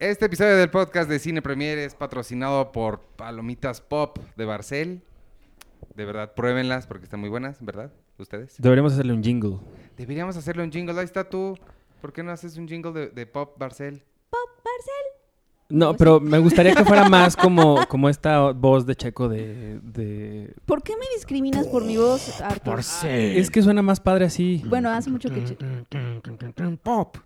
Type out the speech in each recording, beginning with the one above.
Este episodio del podcast de Cine Premier es patrocinado por Palomitas Pop de Barcel. De verdad, pruébenlas porque están muy buenas, ¿verdad? ¿Ustedes? Deberíamos hacerle un jingle. Deberíamos hacerle un jingle. Ahí está tú. ¿Por qué no haces un jingle de, de Pop Barcel? No, pero me gustaría que fuera más como, como esta voz de Checo de, de... ¿Por qué me discriminas por mi voz, Arthur? Es que suena más padre así. Bueno, hace mucho que... Pop.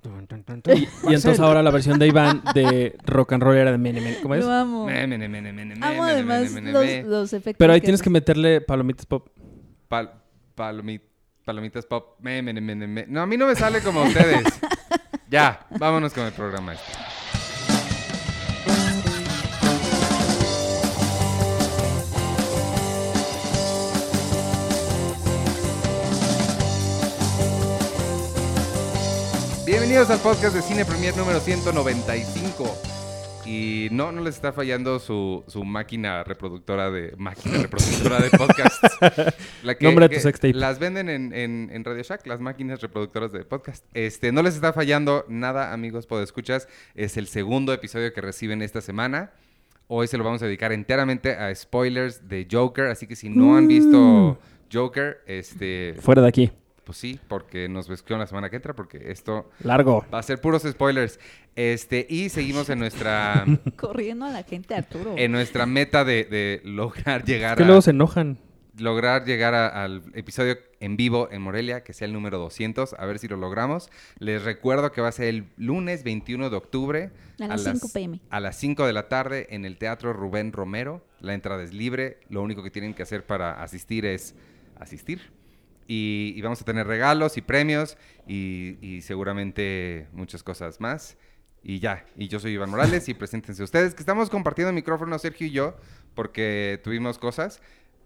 Y, y entonces ahora la versión de Iván de rock and roll era de mene, mene. ¿Cómo es? Lo amo. Amo además los, efectos. Pero ahí tienes que meterle palomitas pop. Pal- palomi- palomitas Pop. Me, me, me, me, me. No, a mí no me sale como a ustedes. ya, vámonos con el programa. este. Bienvenidos al podcast de Cine Premier número 195. Y no, no les está fallando su, su máquina reproductora de máquina reproductora de podcasts. La Nombre de tu sextape. Las venden en, en, en Radio Shack, las máquinas reproductoras de podcast. Este, no les está fallando nada, amigos podescuchas. Es el segundo episodio que reciben esta semana. Hoy se lo vamos a dedicar enteramente a spoilers de Joker, así que si no han Mm. visto Joker, este, Fuera de aquí. Pues sí, porque nos vesqueó la semana que entra, porque esto Largo. va a ser puros spoilers. Este, y seguimos en nuestra Corriendo a la gente, Arturo. en nuestra meta de, de lograr llegar que a luego se enojan. lograr llegar a- al episodio en vivo en Morelia, que sea el número 200, a ver si lo logramos. Les recuerdo que va a ser el lunes 21 de octubre A las 5 p.m.. a las 5 de la tarde en el Teatro Rubén Romero. La entrada es libre, lo único que tienen que hacer para asistir es asistir. Y, vamos a tener regalos y premios y, seguramente muchas cosas más. Y ya, y yo soy Iván Morales y preséntense ustedes, que estamos compartiendo micrófono Sergio y yo, porque tuvimos cosas,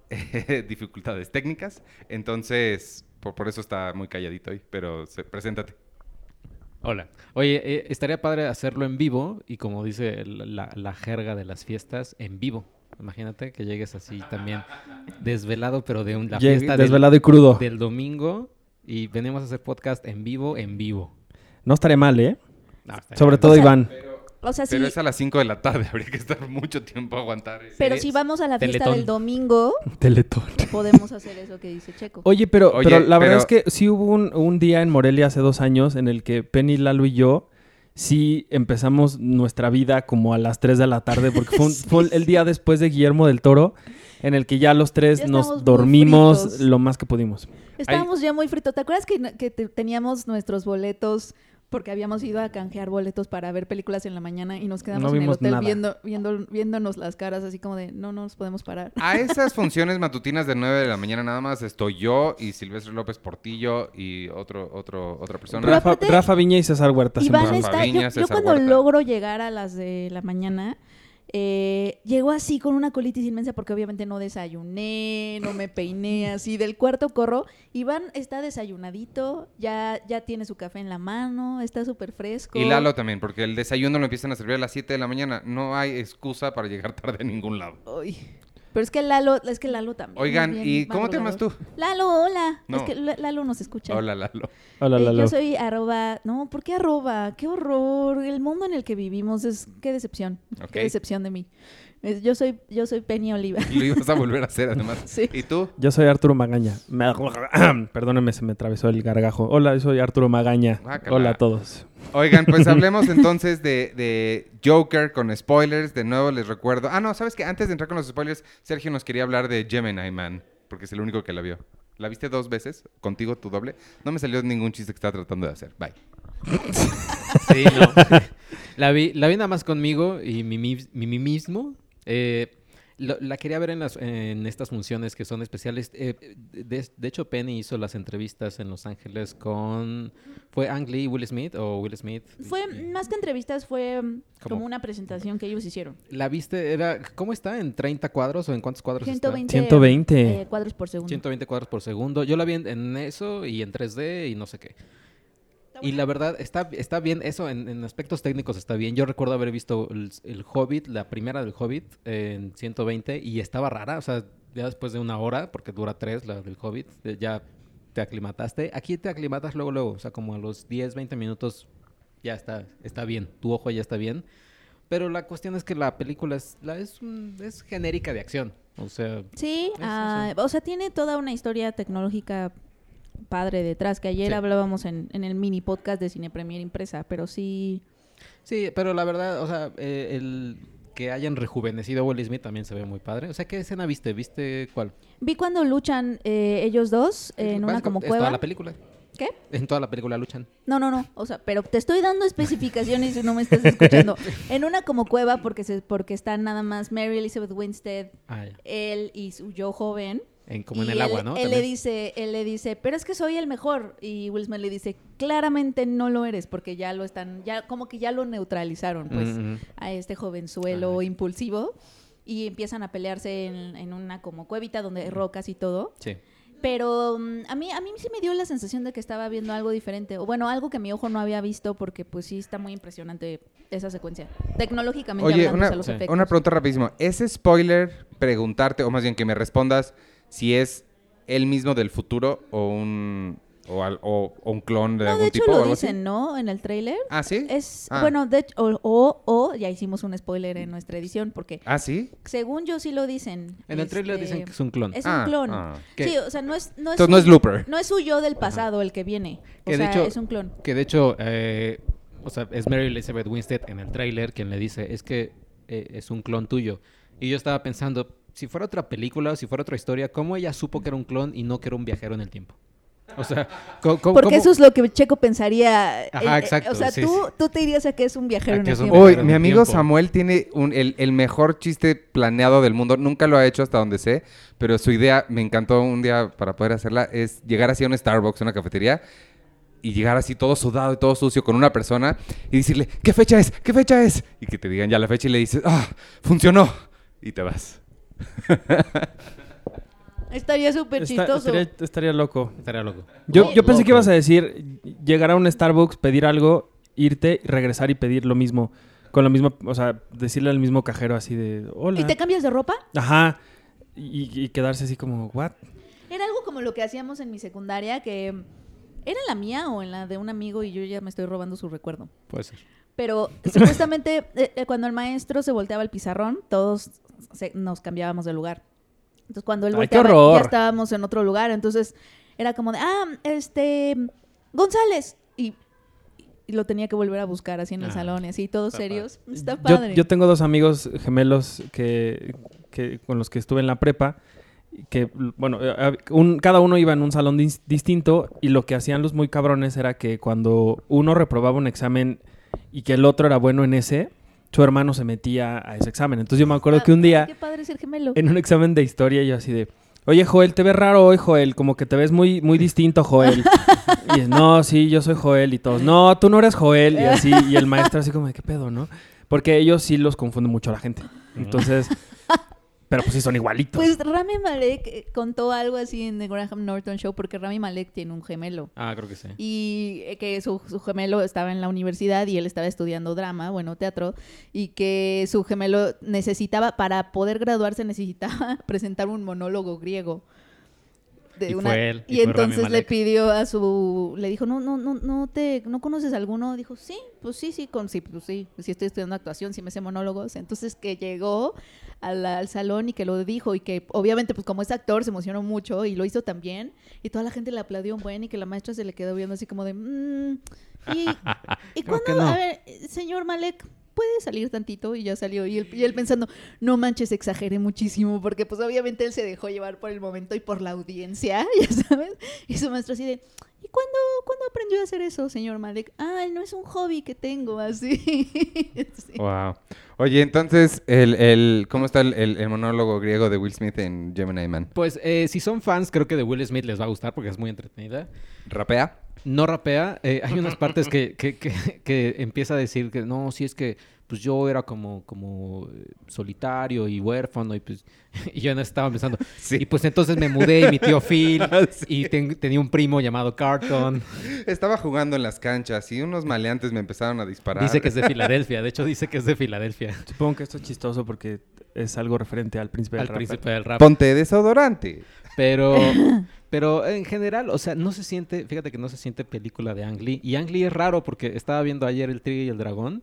dificultades técnicas, entonces por, por eso está muy calladito hoy, pero se- preséntate. Hola. Oye, eh, estaría padre hacerlo en vivo y como dice la, la jerga de las fiestas, en vivo. Imagínate que llegues así también desvelado, pero de un, la Llegue- fiesta del- desvelado y crudo. del, domingo y venimos a hacer podcast en vivo, en vivo. No estaría mal, ¿eh? No, Sobre bien. todo O sea, Iván. o sea, sí, Pero es a las 5 de la tarde, habría que estar mucho tiempo a aguantar. ese- pero si vamos a la fiesta Teletón. del domingo, Teletón. podemos hacer eso que dice Checo. Oye, pero, Oye, pero la verdad es que sí hubo un, un día en Morelia hace dos años en el que Penny, Lalo y yo sí empezamos nuestra vida como a las 3 de la tarde, porque fue, un- fue el día después de Guillermo del Toro, en el que ya los tres Ya nos dormimos lo más que pudimos. Estábamos ya muy fritos. ¿Te acuerdas que, que te- teníamos nuestros boletos porque habíamos ido a canjear boletos para ver películas en la mañana y nos quedamos No en el hotel viendo, viendo, viéndonos las caras así como de no, no nos podemos parar? A esas funciones matutinas de 9 de la mañana nada más estoy yo y Silvestre López Portillo y otro, otro, otra persona. Rafa, Rafa Viña y César Huerta. se Iván Rafa llamaban. está, yo, Viña, yo César cuando Huerta. logro llegar a las de la mañana, eh, llego así con una colitis inmensa porque obviamente no desayuné, no me peiné así, del cuarto corro. Iván está desayunadito, ya, ya tiene su café en la mano, está súper fresco. Y Lalo también, porque el desayuno lo empiezan a servir a las 7 de la mañana. No hay excusa para llegar tarde a ningún lado. Uy, Pero es que Lalo, es que Lalo también. Oigan, bien ¿y cómo te llamas tú? Lalo, hola. No. Es que Lalo nos escucha. Hola, Lalo. Hola, Eh, Lalo. yo soy arroba, no, ¿por qué arroba? Qué horror, el mundo en el que vivimos es, qué decepción, Ok. qué decepción de mí. Yo soy, yo soy Penny Oliva. Lo ibas a volver a hacer además. Sí. ¿Y tú? Yo soy Arturo Magaña. Me- Perdónenme, se me atravesó el gargajo. Hola, yo soy Arturo Magaña. Guácala. Hola a todos. Oigan, pues hablemos entonces de, de Joker con spoilers. De nuevo les recuerdo. Ah, no, ¿sabes qué? Antes de entrar con los spoilers, Sergio nos quería hablar de Gemini Man, porque es el único que la vio. ¿La viste dos veces? ¿Contigo tu doble? No me salió ningún chiste que estaba tratando de hacer. Bye. Sí, no. la, vi, la vi nada más conmigo y mi, mi- mi mismo. Eh, lo- la quería ver en, las, en estas funciones que son especiales. Eh, de, de hecho, Penny hizo las entrevistas en Los Ángeles con... ¿Fue Ang Lee y Will Smith o Will Smith? Fue, más que entrevistas, fue mm, ¿Cómo? como una presentación que ellos hicieron. ¿La viste? Era, ¿Cómo está? ¿En 30 cuadros o en cuántos cuadros está? 120, 120. eh, cuadros por segundo. 120 cuadros por segundo. Yo la vi en, en eso y en 3D y no sé qué. Y la verdad, está, está bien, eso en, en aspectos técnicos está bien. Yo recuerdo haber visto el, el Hobbit, la primera del Hobbit, en 120 y estaba rara. O sea, ya después de una hora, porque dura tres la del Hobbit, eh, ya te aclimataste. Aquí te aclimatas luego, luego. O sea, como a los 10, 20 minutos ya está, está bien. Tu ojo ya está bien. Pero la cuestión es que la película es, la, es, un- es genérica de acción. O sea, Sí, ah, o sea, tiene toda una historia tecnológica padre detrás, que ayer Sí. hablábamos en, en el mini podcast de Cine Premier Impresa, pero sí... sí, pero la verdad, o sea, eh, el que hayan rejuvenecido a Will Smith también se ve muy padre. O sea, ¿qué escena viste? ¿Viste cuál? Vi cuando luchan eh, ellos dos en una como es toda cueva. la película. ¿Qué? En toda la película luchan. No, no, no. O sea, pero te estoy dando especificaciones y no me estás escuchando. En una como cueva porque se, porque están nada más Mary Elizabeth Winstead, Ah, él y su yo joven. En, como en el él, agua, ¿no? Él le dice, él le dice, pero es que soy el mejor. Y Will Smith le dice, claramente no lo eres, porque ya lo están, ya como que ya lo neutralizaron, pues, Mm, mm. a este jovenzuelo impulsivo. Y empiezan a pelearse en, en una como cuevita donde hay rocas y todo. Sí. Pero mm, a mí a mí sí me dio la sensación de que estaba viendo algo diferente. O bueno, algo que mi ojo no había visto porque pues sí está muy impresionante esa secuencia. Tecnológicamente Oye, hablando, una, o sea, los sí. efectos. una pregunta rapidísimo. ¿Es spoiler preguntarte, o más bien que me respondas, si es él mismo del futuro o un, o, al- o- o un clon de No, algún de hecho tipo? o lo así? dicen, ¿no? En el tráiler. ¿Ah, sí? Es, Ah. bueno, de hecho, o, o, o ya hicimos un spoiler en nuestra edición, porque ¿Ah, sí? según yo sí lo dicen. En el trailer este, dicen que es un clon. Es Ah, un clon. ah. Que- Sí, o sea, no es, no es, Entonces no es Looper. no es su yo del pasado el que viene. O Que de sea, hecho- es un clon. Que de hecho, eh, o sea, es Mary Elizabeth Winstead en el tráiler quien le dice, es que eh, es un clon tuyo. Y yo estaba pensando, si fuera otra película, si fuera otra historia, ¿cómo ella supo que era un clon y no que era un viajero en el tiempo? O sea, Porque ¿cómo- eso es lo que Checo pensaría. Ajá, eh, eh, exacto, O sea, sí, tú, sí. tú te dirías a que es un viajero en el tiempo. En mi amigo tiempo. Samuel tiene un- el, el mejor chiste planeado del mundo. Nunca lo ha hecho hasta donde sé, pero su idea, me encantó un día para poder hacerla, es llegar así a un Starbucks, una cafetería, y llegar así todo sudado y todo sucio con una persona y decirle, ¿qué fecha es? ¿Qué fecha es? Y que te digan ya la fecha y le dices, ¡ah! ¡Funcionó! Y te vas. Estaría súper Está- chistoso. estaría, estaría loco. Estaría loco. Yo, yo pensé que ibas a decir llegar a un Starbucks, pedir algo, irte, regresar y pedir lo mismo. Con lo mismo, o sea, decirle al mismo cajero así de, hola. ¿Y te cambias de ropa? Ajá. Y, y quedarse así como, ¿what? Era algo como lo que hacíamos en mi secundaria, que era en la mía o en la de un amigo y yo ya me estoy robando su recuerdo. Puede ser. Pero supuestamente eh, eh, cuando el maestro se volteaba al pizarrón, todos se- nos cambiábamos de lugar. Entonces cuando él ¡Ay, volteaba ya estábamos en otro lugar. Entonces era como de, ah, este, González. Y, y lo tenía que volver a buscar así en el Ah, salón y así, todos está serios. Está Yo, padre. yo tengo dos amigos gemelos que, que- con los que estuve en la prepa. Que, bueno, eh, un- cada uno iba en un salón dis- distinto y lo que hacían los muy cabrones era que cuando uno reprobaba un examen y que el otro era bueno en ese, su hermano se metía a ese examen. Entonces yo me acuerdo Ah, que un día Qué padre ser gemelo. en un examen de historia yo así de, oye Joel, te ves raro hoy Joel, como que te ves muy, muy distinto Joel. y es, no, sí, yo soy Joel y todos, no, tú no eres Joel y así, y el maestro así como, de, ¿qué pedo, no? Porque ellos sí los confunden mucho a la gente. Entonces, pero pues sí son igualitos. Pues Rami Malek eh, contó algo así en The Graham Norton Show porque Rami Malek tiene un gemelo. Ah, creo que sí. y eh, que su, su gemelo estaba en la universidad y él estaba estudiando drama, bueno, teatro, y que su gemelo necesitaba, para poder graduarse, necesitaba presentar un monólogo griego. De Y fue él, y y fue Rami entonces le pidió a su, le dijo, no, no, no, no te, ¿no conoces alguno? Dijo, sí, pues sí, sí, con, sí, pues sí, sí estoy estudiando actuación, sí me sé monólogos. Entonces que llegó al, al salón y que lo dijo y que obviamente pues como es actor se emocionó mucho y lo hizo también y toda la gente le aplaudió un buen y que la maestra se le quedó viendo así como de "Mm, y, cuando no. a ver señor Malek puede salir tantito y ya salió y él, y él pensando no manches exageré muchísimo porque pues obviamente él se dejó llevar por el momento y por la audiencia ya sabes y su maestro así de ¿Y cuándo, cuándo aprendió a hacer eso, señor Malek? Ah, no es un hobby que tengo, así. Sí. Wow. Oye, entonces, el, el, ¿cómo está el, el- el monólogo griego de Will Smith en Gemini Man? Pues eh, si son fans, creo que de Will Smith les va a gustar porque es muy entretenida. ¿Rapea? No rapea. eh, hay unas partes que, que, que- que empieza a decir que no, si es que pues yo era como, como eh, solitario y huérfano y pues y yo en eso estaba pensando. Sí. Y pues entonces me mudé y mi tío Phil Sí. y ten- tenía un primo llamado Carton. Estaba jugando en las canchas y unos maleantes me empezaron a disparar. Dice que es de Filadelfia. De hecho dice que es de Filadelfia. Supongo que esto es chistoso porque es algo referente al príncipe del Al rap. príncipe del rap. Ponte desodorante. Pero, pero en general, o sea, no se siente, fíjate que no se siente película de Ang Lee. Y Ang Lee es raro porque estaba viendo ayer El Tigre y el Dragón.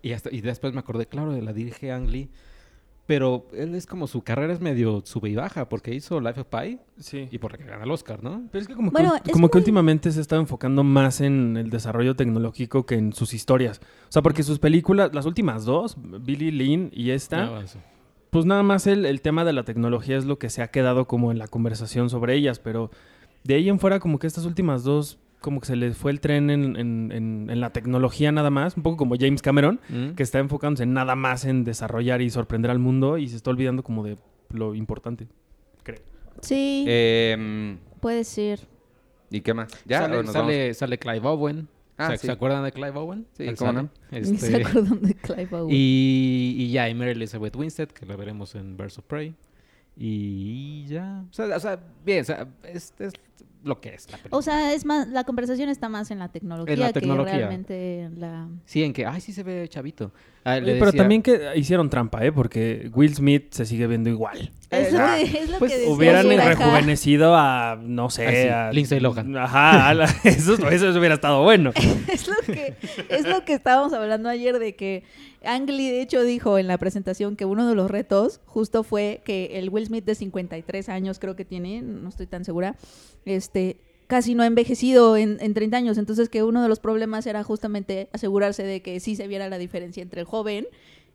Y, hasta, y después me acordé, claro, de la dirige Ang Lee. Pero él es como su carrera es medio sube y baja, porque hizo Life of Pi Sí. y porque gana el Oscar, ¿no? Pero es que como, Bueno, que, como que últimamente se está enfocando más en el desarrollo tecnológico que en sus historias. O sea, porque sus películas, las últimas dos, Billy Lynn y esta. Pues nada más el, el tema de la tecnología es lo que se ha quedado como en la conversación sobre ellas, pero de ahí en fuera como que estas últimas dos, como que se les fue el tren en, en- en- en la tecnología nada más, un poco como James Cameron, Mm. que está enfocándose en nada más en desarrollar y sorprender al mundo y se está olvidando como de lo importante, creo. Sí, Em, puede ser. ¿Y qué más? ¿Ya? sale, ¿O nos sale, sale Clive Owen. Ah, ¿Se, sí. ¿Se acuerdan de Clive Owen? Sí, cómo no. Ni se Este, acuerdan de Clive Owen. y, y ya, y Mary Elizabeth Winstead, que la veremos en Birds of Prey. Y ya. O sea, o sea, bien, o sea, es, es lo que es la película. O sea, es más, la conversación está más en la tecnología, En la tecnología. que realmente en la... sí, en que, ay, sí se ve chavito. Ah, le Oye, pero decía- también que hicieron trampa, ¿eh? Porque Will Smith se sigue viendo igual. Es lo Ah, que, es lo pues, que decía Hubieran rejuvenecido a, no sé, Ah, sí, a... Lindsay Lohan. Ajá, la- eso, eso hubiera estado bueno. Es lo que es lo que estábamos hablando ayer de que Ang Lee de hecho dijo en la presentación que uno de los retos justo fue que el Will Smith de 53 años creo que tiene, no estoy tan segura, este casi no ha envejecido en, en 30 años, entonces que uno de los problemas era justamente asegurarse de que sí se viera la diferencia entre el joven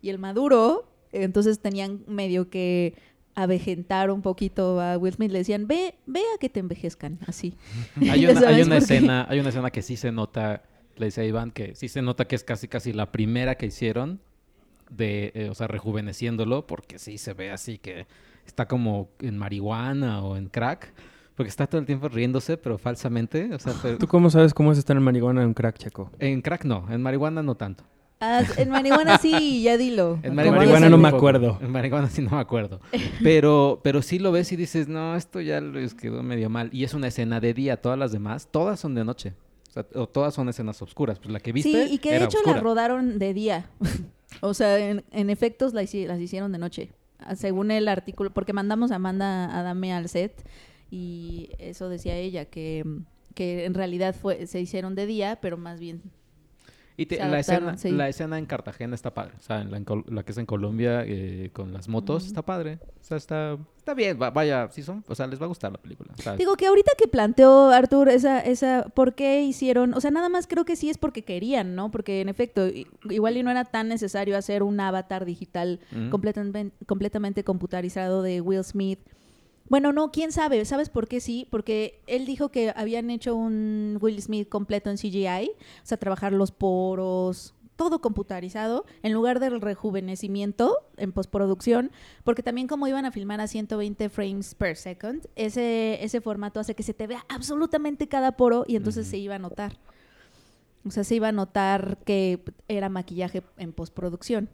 y el maduro, entonces tenían medio que avejentar un poquito a Will Smith, le decían, ve, ve a que te envejezcan, así. Hay una, hay una escena, hay una escena que sí se nota, le decía a Iván, que sí se nota que es casi casi la primera que hicieron de, eh, o sea, rejuveneciéndolo, porque sí se ve así que está como en marihuana o en crack, porque está todo el tiempo riéndose, pero falsamente, o sea, pero- ¿Tú cómo sabes cómo es estar en marihuana en crack, Checo? en crack no, en marihuana no tanto. Ah, en marihuana sí, ya dilo. En ¿Cómo marihuana es no me acuerdo. En marihuana sí no me acuerdo. Pero, pero sí lo ves y dices, no, esto ya les quedó medio mal. Y es una escena de día, todas las demás, todas son de noche. O, sea, o todas son escenas oscuras. Pues la que viste Sí, y que de hecho oscura. la rodaron de día. o sea, en, en efectos las hicieron de noche. Según el artículo, porque mandamos a Amanda Adame al set y eso decía ella, que, que en realidad fue, se hicieron de día, pero más bien Y te- la, escena, sí. la escena en Cartagena está padre. O sea, en la, en la que es en Colombia eh, con las motos está padre. O sea, está, está bien. va- vaya, sí son, o sea, les va a gustar la película. Digo que ahorita que planteó Arthur esa, esa, ¿por qué hicieron? O sea, nada más creo que sí es porque querían, ¿no? Porque en efecto, igual y no era tan necesario hacer un avatar digital completamente, completamente computarizado de Will Smith. Bueno, no, quién sabe. ¿Sabes por qué sí? Porque él dijo que habían hecho un Will Smith completo en CGI, o sea, trabajar los poros, todo computarizado, en lugar del rejuvenecimiento en postproducción, porque también como iban a filmar a 120 frames per second, ese, ese formato hace que se te vea absolutamente cada poro y entonces se iba a notar. O sea, se iba a notar que era maquillaje en postproducción.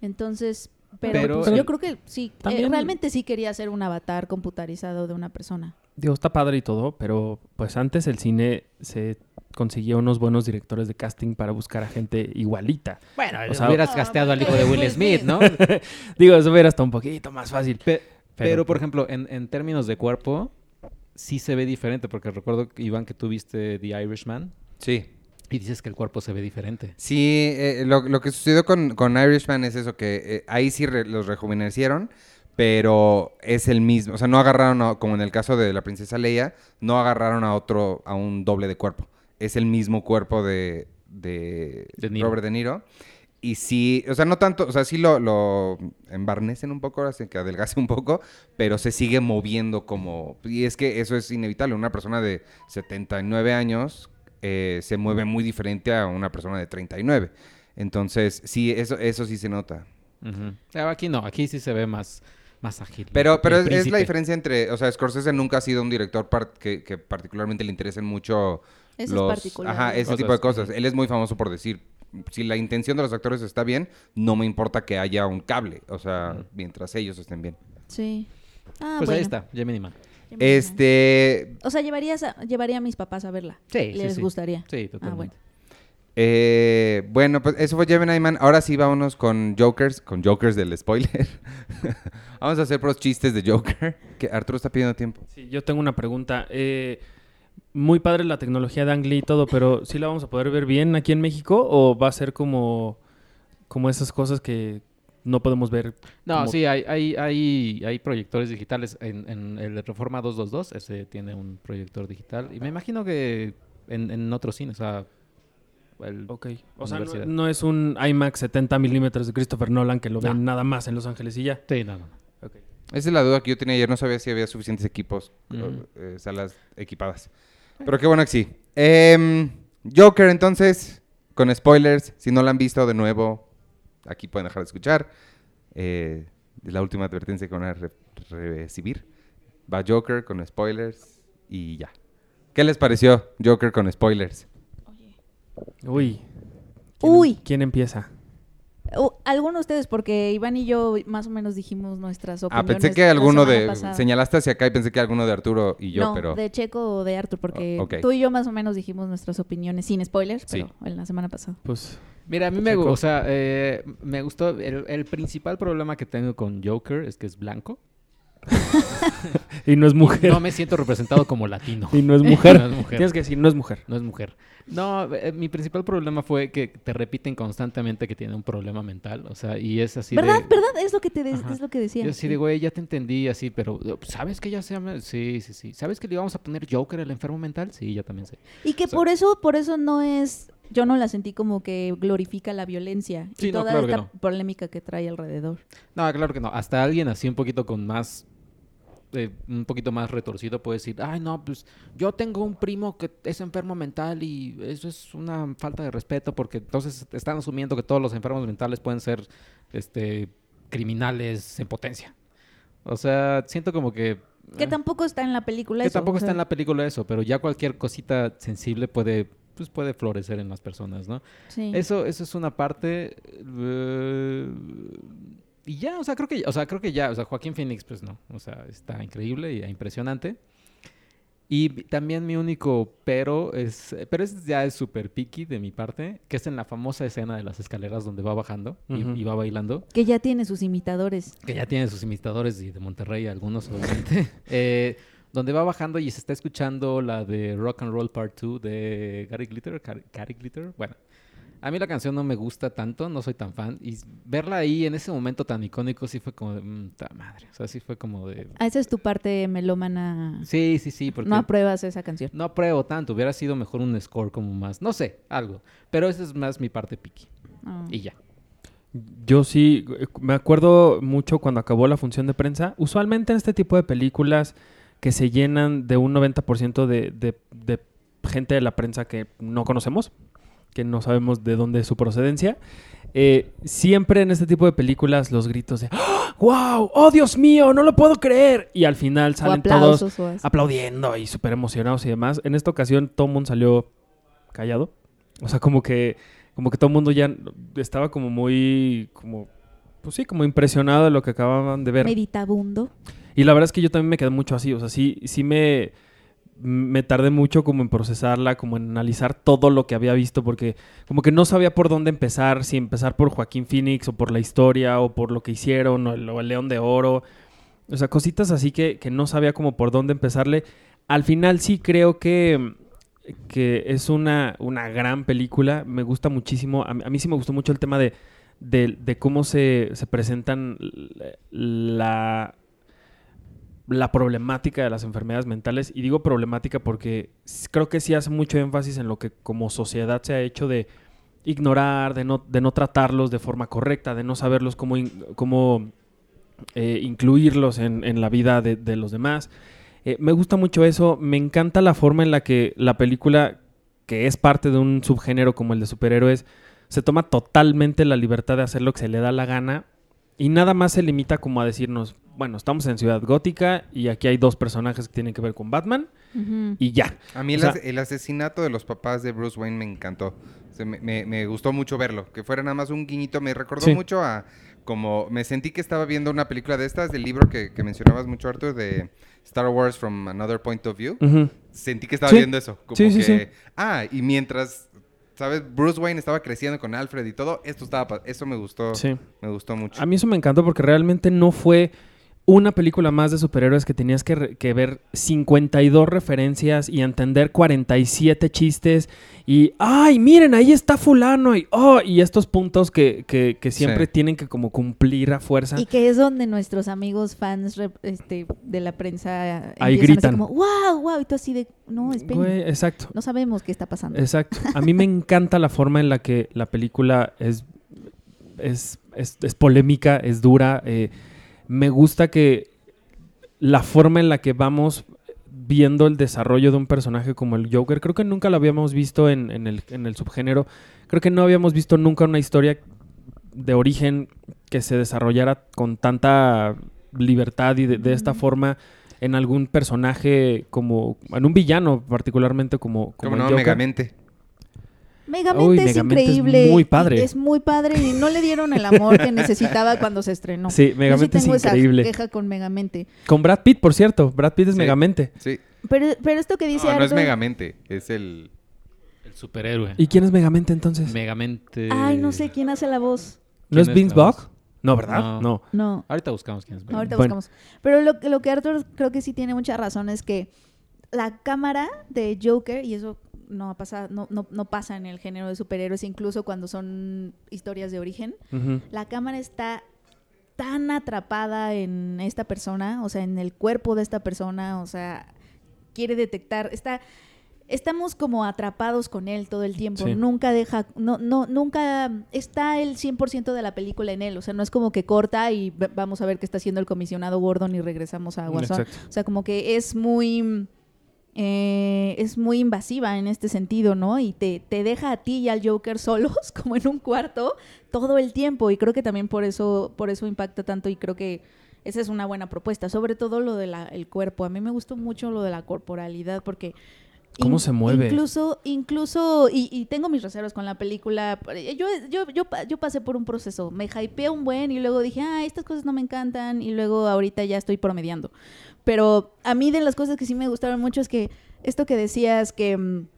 Entonces, pero, Pero pues, el- yo creo que sí, eh, realmente sí quería hacer un avatar computarizado de una persona. Digo, está padre y todo, pero pues antes el cine se conseguía unos buenos directores de casting para buscar a gente igualita. Bueno, O sea- hubieras Ah, gasteado al hijo de Will Smith. ¿no? Digo, eso hubiera estado un poquito más fácil. Pe- pero, por pues- ejemplo, en, en términos de cuerpo, sí se ve diferente, porque recuerdo, Iván, que tú viste The Irishman Sí. Y dices que el cuerpo se ve diferente. Sí, eh, lo, lo que sucedió con, con Irishman es eso, que eh, ahí sí re- los rejuvenecieron, pero es el mismo. O sea, no agarraron, a- como en el caso de la princesa Leia, no agarraron a otro, a un doble de cuerpo. Es el mismo cuerpo de, de. Robert De Niro. Y sí, o sea, no tanto, o sea, sí lo, lo embarnecen un poco, hacen que adelgace un poco, pero se sigue moviendo como... Y es que eso es inevitable. Una persona de 79 años eh, se mueve muy diferente a una persona de 39. Entonces, sí, eso, eso sí se nota. Ah, Aquí no, aquí sí se ve más, más ágil. Pero, pero es, es la diferencia entre, o sea, Scorsese nunca ha sido un director par- que, que particularmente le interesen mucho Ese los, es particular. ajá, ese Cosas, tipo de cosas. Él es muy famoso por decir, si la intención de los actores está bien, no me importa que haya un cable, o sea, mientras ellos estén bien. Sí. Ah, Pues bueno. ahí está, Gemini Man. Este, O sea, llevarías a- llevaría a mis papás a verla. Sí, sí, Les sí. gustaría. Sí, totalmente. Ah, bueno. eh, bueno, pues eso fue Gemini Man. Ahora sí vámonos con Jokers, con Jokers del spoiler. Vamos a hacer pros chistes de Joker, que Arturo está pidiendo tiempo. Sí, yo tengo una pregunta. Eh, muy padre la tecnología de Ang Lee y todo, pero ¿sí la vamos a poder ver bien aquí en México o va a ser como como esas cosas que no podemos ver. No, sí, hay, hay, hay, hay proyectores digitales. En, en el Reforma 222, ese tiene un proyector digital. Y me imagino que en, en otros cines, o sea... el- Ok. O sea, no, es un IMAX 70 milímetros de Christopher Nolan que lo No. ven nada más en Los Ángeles y ya. Sí, no, no. Esa es la duda que yo tenía ayer. No sabía si había suficientes equipos, eh, salas equipadas. Pero qué bueno que sí. Em, Joker, entonces, con spoilers. Si no la han visto de nuevo, aquí pueden dejar de escuchar. Eh, es la última advertencia que van a re- recibir. Va Joker con spoilers y ya. ¿Qué les pareció Joker con spoilers? Uy. ¿Quién, em- Uy. ¿Quién empieza? Uh, algunos de ustedes, porque Iván y yo más o menos dijimos nuestras Ah, opiniones. pensé que alguno de... pasada. Señalaste hacia acá y pensé que alguno de Arturo y yo, no, pero... de Checo o de Arthur, porque Oh, ok. tú y yo más o menos dijimos nuestras opiniones sin spoilers, Sí. pero en la semana pasada. Pues. Mira, a mí me, o sea, eh, me gustó. El, el principal problema que tengo con Joker es que es blanco. Y no es Y mujer. No me siento representado como latino. Y no es mujer. No es mujer. Tienes que decir, no es mujer. No es mujer. No, eh, mi principal problema fue que te repiten constantemente que tiene un problema mental. O sea, y es así ¿Verdad? de... ¿Verdad? Es lo que te de- es lo que decía. Yo sí digo, güey, ya te entendí así, pero ¿sabes que ya se llama? Sí, sí, sí. ¿Sabes que le íbamos a poner Joker al enfermo mental? Sí, ya también sé. Y que O sea- por eso, por eso no es, yo no la sentí como que glorifica la violencia Sí, y no, toda claro que esta no. polémica que trae alrededor. No, claro que no. Hasta alguien así un poquito con más... eh, un poquito más retorcido puede decir, ay, no, pues yo tengo un primo que es enfermo mental y eso es una falta de respeto porque entonces están asumiendo que todos los enfermos mentales pueden ser este criminales en potencia. O sea, siento como que... Que eh, tampoco está en la película que eso, tampoco o sea, está en la película eso, pero ya cualquier cosita sensible puede, pues puede florecer en las personas, ¿no? sí. Eso, eso es una parte. eh, y ya, o sea, creo que, o sea, creo que ya, o sea, Joaquín Phoenix, pues no, o sea, está increíble y impresionante. Y también mi único pero es, pero es ya es súper picky de mi parte, que es en la famosa escena de las escaleras donde va bajando y- y, va bailando, Que ya tiene sus imitadores. que ya tiene sus imitadores y de Monterrey algunos obviamente, eh, donde va bajando y se está escuchando la de Rock and Roll Part 2 de Gary Glitter, Gary, Gary Glitter, bueno. A mí la canción no me gusta tanto, no soy tan fan. Y verla ahí en ese momento tan icónico sí fue como de, "Mm, ta madre. O sea, sí fue como de... Ah, esa es tu parte melómana. Sí, sí, sí, porque No apruebas esa canción. no apruebo tanto. Hubiera sido mejor un score como más, no sé, algo. Pero esa es más mi parte picky. Ah. Y ya. Yo sí, eh, me acuerdo mucho cuando acabó la función de prensa. Usualmente en este tipo de películas que se llenan de un 90% de, de, de gente de la prensa que no conocemos, que no sabemos de dónde es su procedencia, eh, siempre en este tipo de películas los gritos de ¡Ah! ¡Wow! ¡Oh, Dios mío! ¡No lo puedo creer! Y al final salen todos aplaudiendo y súper emocionados y demás. En esta ocasión todo el mundo salió callado. O sea, como que, como que todo el mundo ya estaba como muy, como, pues sí, como impresionado de lo que acababan de ver. Meditabundo. Y la verdad es que yo también me quedé mucho así. O sea, sí, sí me, me tardé mucho como en procesarla, como en analizar todo lo que había visto, porque como que no sabía por dónde empezar, si empezar por Joaquín Phoenix o por la historia o por lo que hicieron o el, León de Oro. O sea, cositas así que, que no sabía como por dónde empezarle. Al final sí creo que, que es una, una gran película. Me gusta muchísimo. A, mí- a mí sí me gustó mucho el tema de, de, de cómo se, se presentan la, la problemática de las enfermedades mentales. Y digo problemática porque creo que sí hace mucho énfasis en lo que como sociedad se ha hecho de ignorar, de no, de no tratarlos de forma correcta, de no saberlos cómo, cómo eh, incluirlos en, en la vida de, de los demás. Eh, me gusta mucho eso. Me encanta la forma en la que la película, que es parte de un subgénero como el de superhéroes, se toma totalmente la libertad de hacer lo que se le da la gana y nada más se limita como a decirnos, bueno, estamos en Ciudad Gótica y aquí hay dos personajes que tienen que ver con Batman y ya. A mí el, sea- as- el asesinato de los papás de Bruce Wayne me encantó. O sea, me, me- me gustó mucho verlo. Que fuera nada más un guiñito. Me recordó Sí. mucho a... Como me sentí que estaba viendo una película de estas, del libro que, que mencionabas mucho, Arthur, de Star Wars from Another Point of View. Sentí que estaba Sí. viendo eso. Como Sí, sí, que... sí. Ah, y mientras... ¿Sabes? Bruce Wayne estaba creciendo con Alfred y todo. Esto estaba... Eso me gustó. Sí. Me gustó mucho. A mí eso me encantó porque realmente no fue una película más de superhéroes que tenías que, re- que ver 52 referencias y entender 47 chistes y ¡ay, miren, ahí está fulano! Y, oh, y estos puntos que, que- que siempre Sí. tienen que como cumplir a fuerza. Y que es donde nuestros amigos fans este, de la prensa Ahí gritan. como, wow, wow, y tú así de, no, es Penny. Güey, exacto. No sabemos qué está pasando. Exacto. A mí me encanta la forma en la que la película es, es, es- es polémica, es dura. eh, me gusta que la forma en la que vamos viendo el desarrollo de un personaje como el Joker, creo que nunca lo habíamos visto en, en el, en el subgénero. Creo que no habíamos visto nunca una historia de origen que se desarrollara con tanta libertad y de, de esta Ujú. forma en algún personaje como en un villano particularmente como como Como el no, Joker. Megamente. Megamente Uy, es Megamente es increíble. muy padre. Es muy padre y no le dieron el amor que necesitaba cuando se estrenó. Sí, Yo Megamente sí tengo es increíble. esa queja con Megamente. Con Brad Pitt, por cierto. Brad Pitt es Sí. Megamente. Sí. Pero, pero esto que dice No, no es Megamente, es el... El superhéroe. ¿Y quién es Megamente entonces? Megamente. Ay, no sé quién hace la voz. ¿No es ¿Quién es Vince? Vaughn? No, ¿verdad? No. No. No, Ahorita buscamos quién es. Megamente. ahorita Bueno. buscamos. Pero lo, que- lo que Arthur creo que sí tiene mucha razón es que la cámara de Joker, y eso no pasa, no, no, no pasa en el género de superhéroes, incluso cuando son historias de origen, la cámara está tan atrapada en esta persona, o sea, en el cuerpo de esta persona, o sea, quiere detectar, está estamos como atrapados con él todo el tiempo, Sí. nunca deja no no nunca está el 100% de la película en él, o sea, no es como que corta y vamos a ver qué está haciendo el comisionado Gordon y regresamos a Guasón. Exacto. O sea, como que es muy eh, es muy invasiva en este sentido, ¿no? Y te, te deja a ti y al Joker solos, como en un cuarto, todo el tiempo. Y creo que también por eso, por eso impacta tanto y creo que esa es una buena propuesta. Sobre todo lo del cuerpo. A mí me gustó mucho lo de la corporalidad porque... ¿Cómo in- se mueve? Incluso, incluso, y, y tengo mis reservas con la película. Yo, yo, yo, pa- yo pasé por un proceso. Me hypeé un buen y luego dije, ah, estas cosas no me encantan. Y luego ahorita ya estoy promediando. Pero a mí de las cosas que sí me gustaron mucho es que esto que decías que... mm,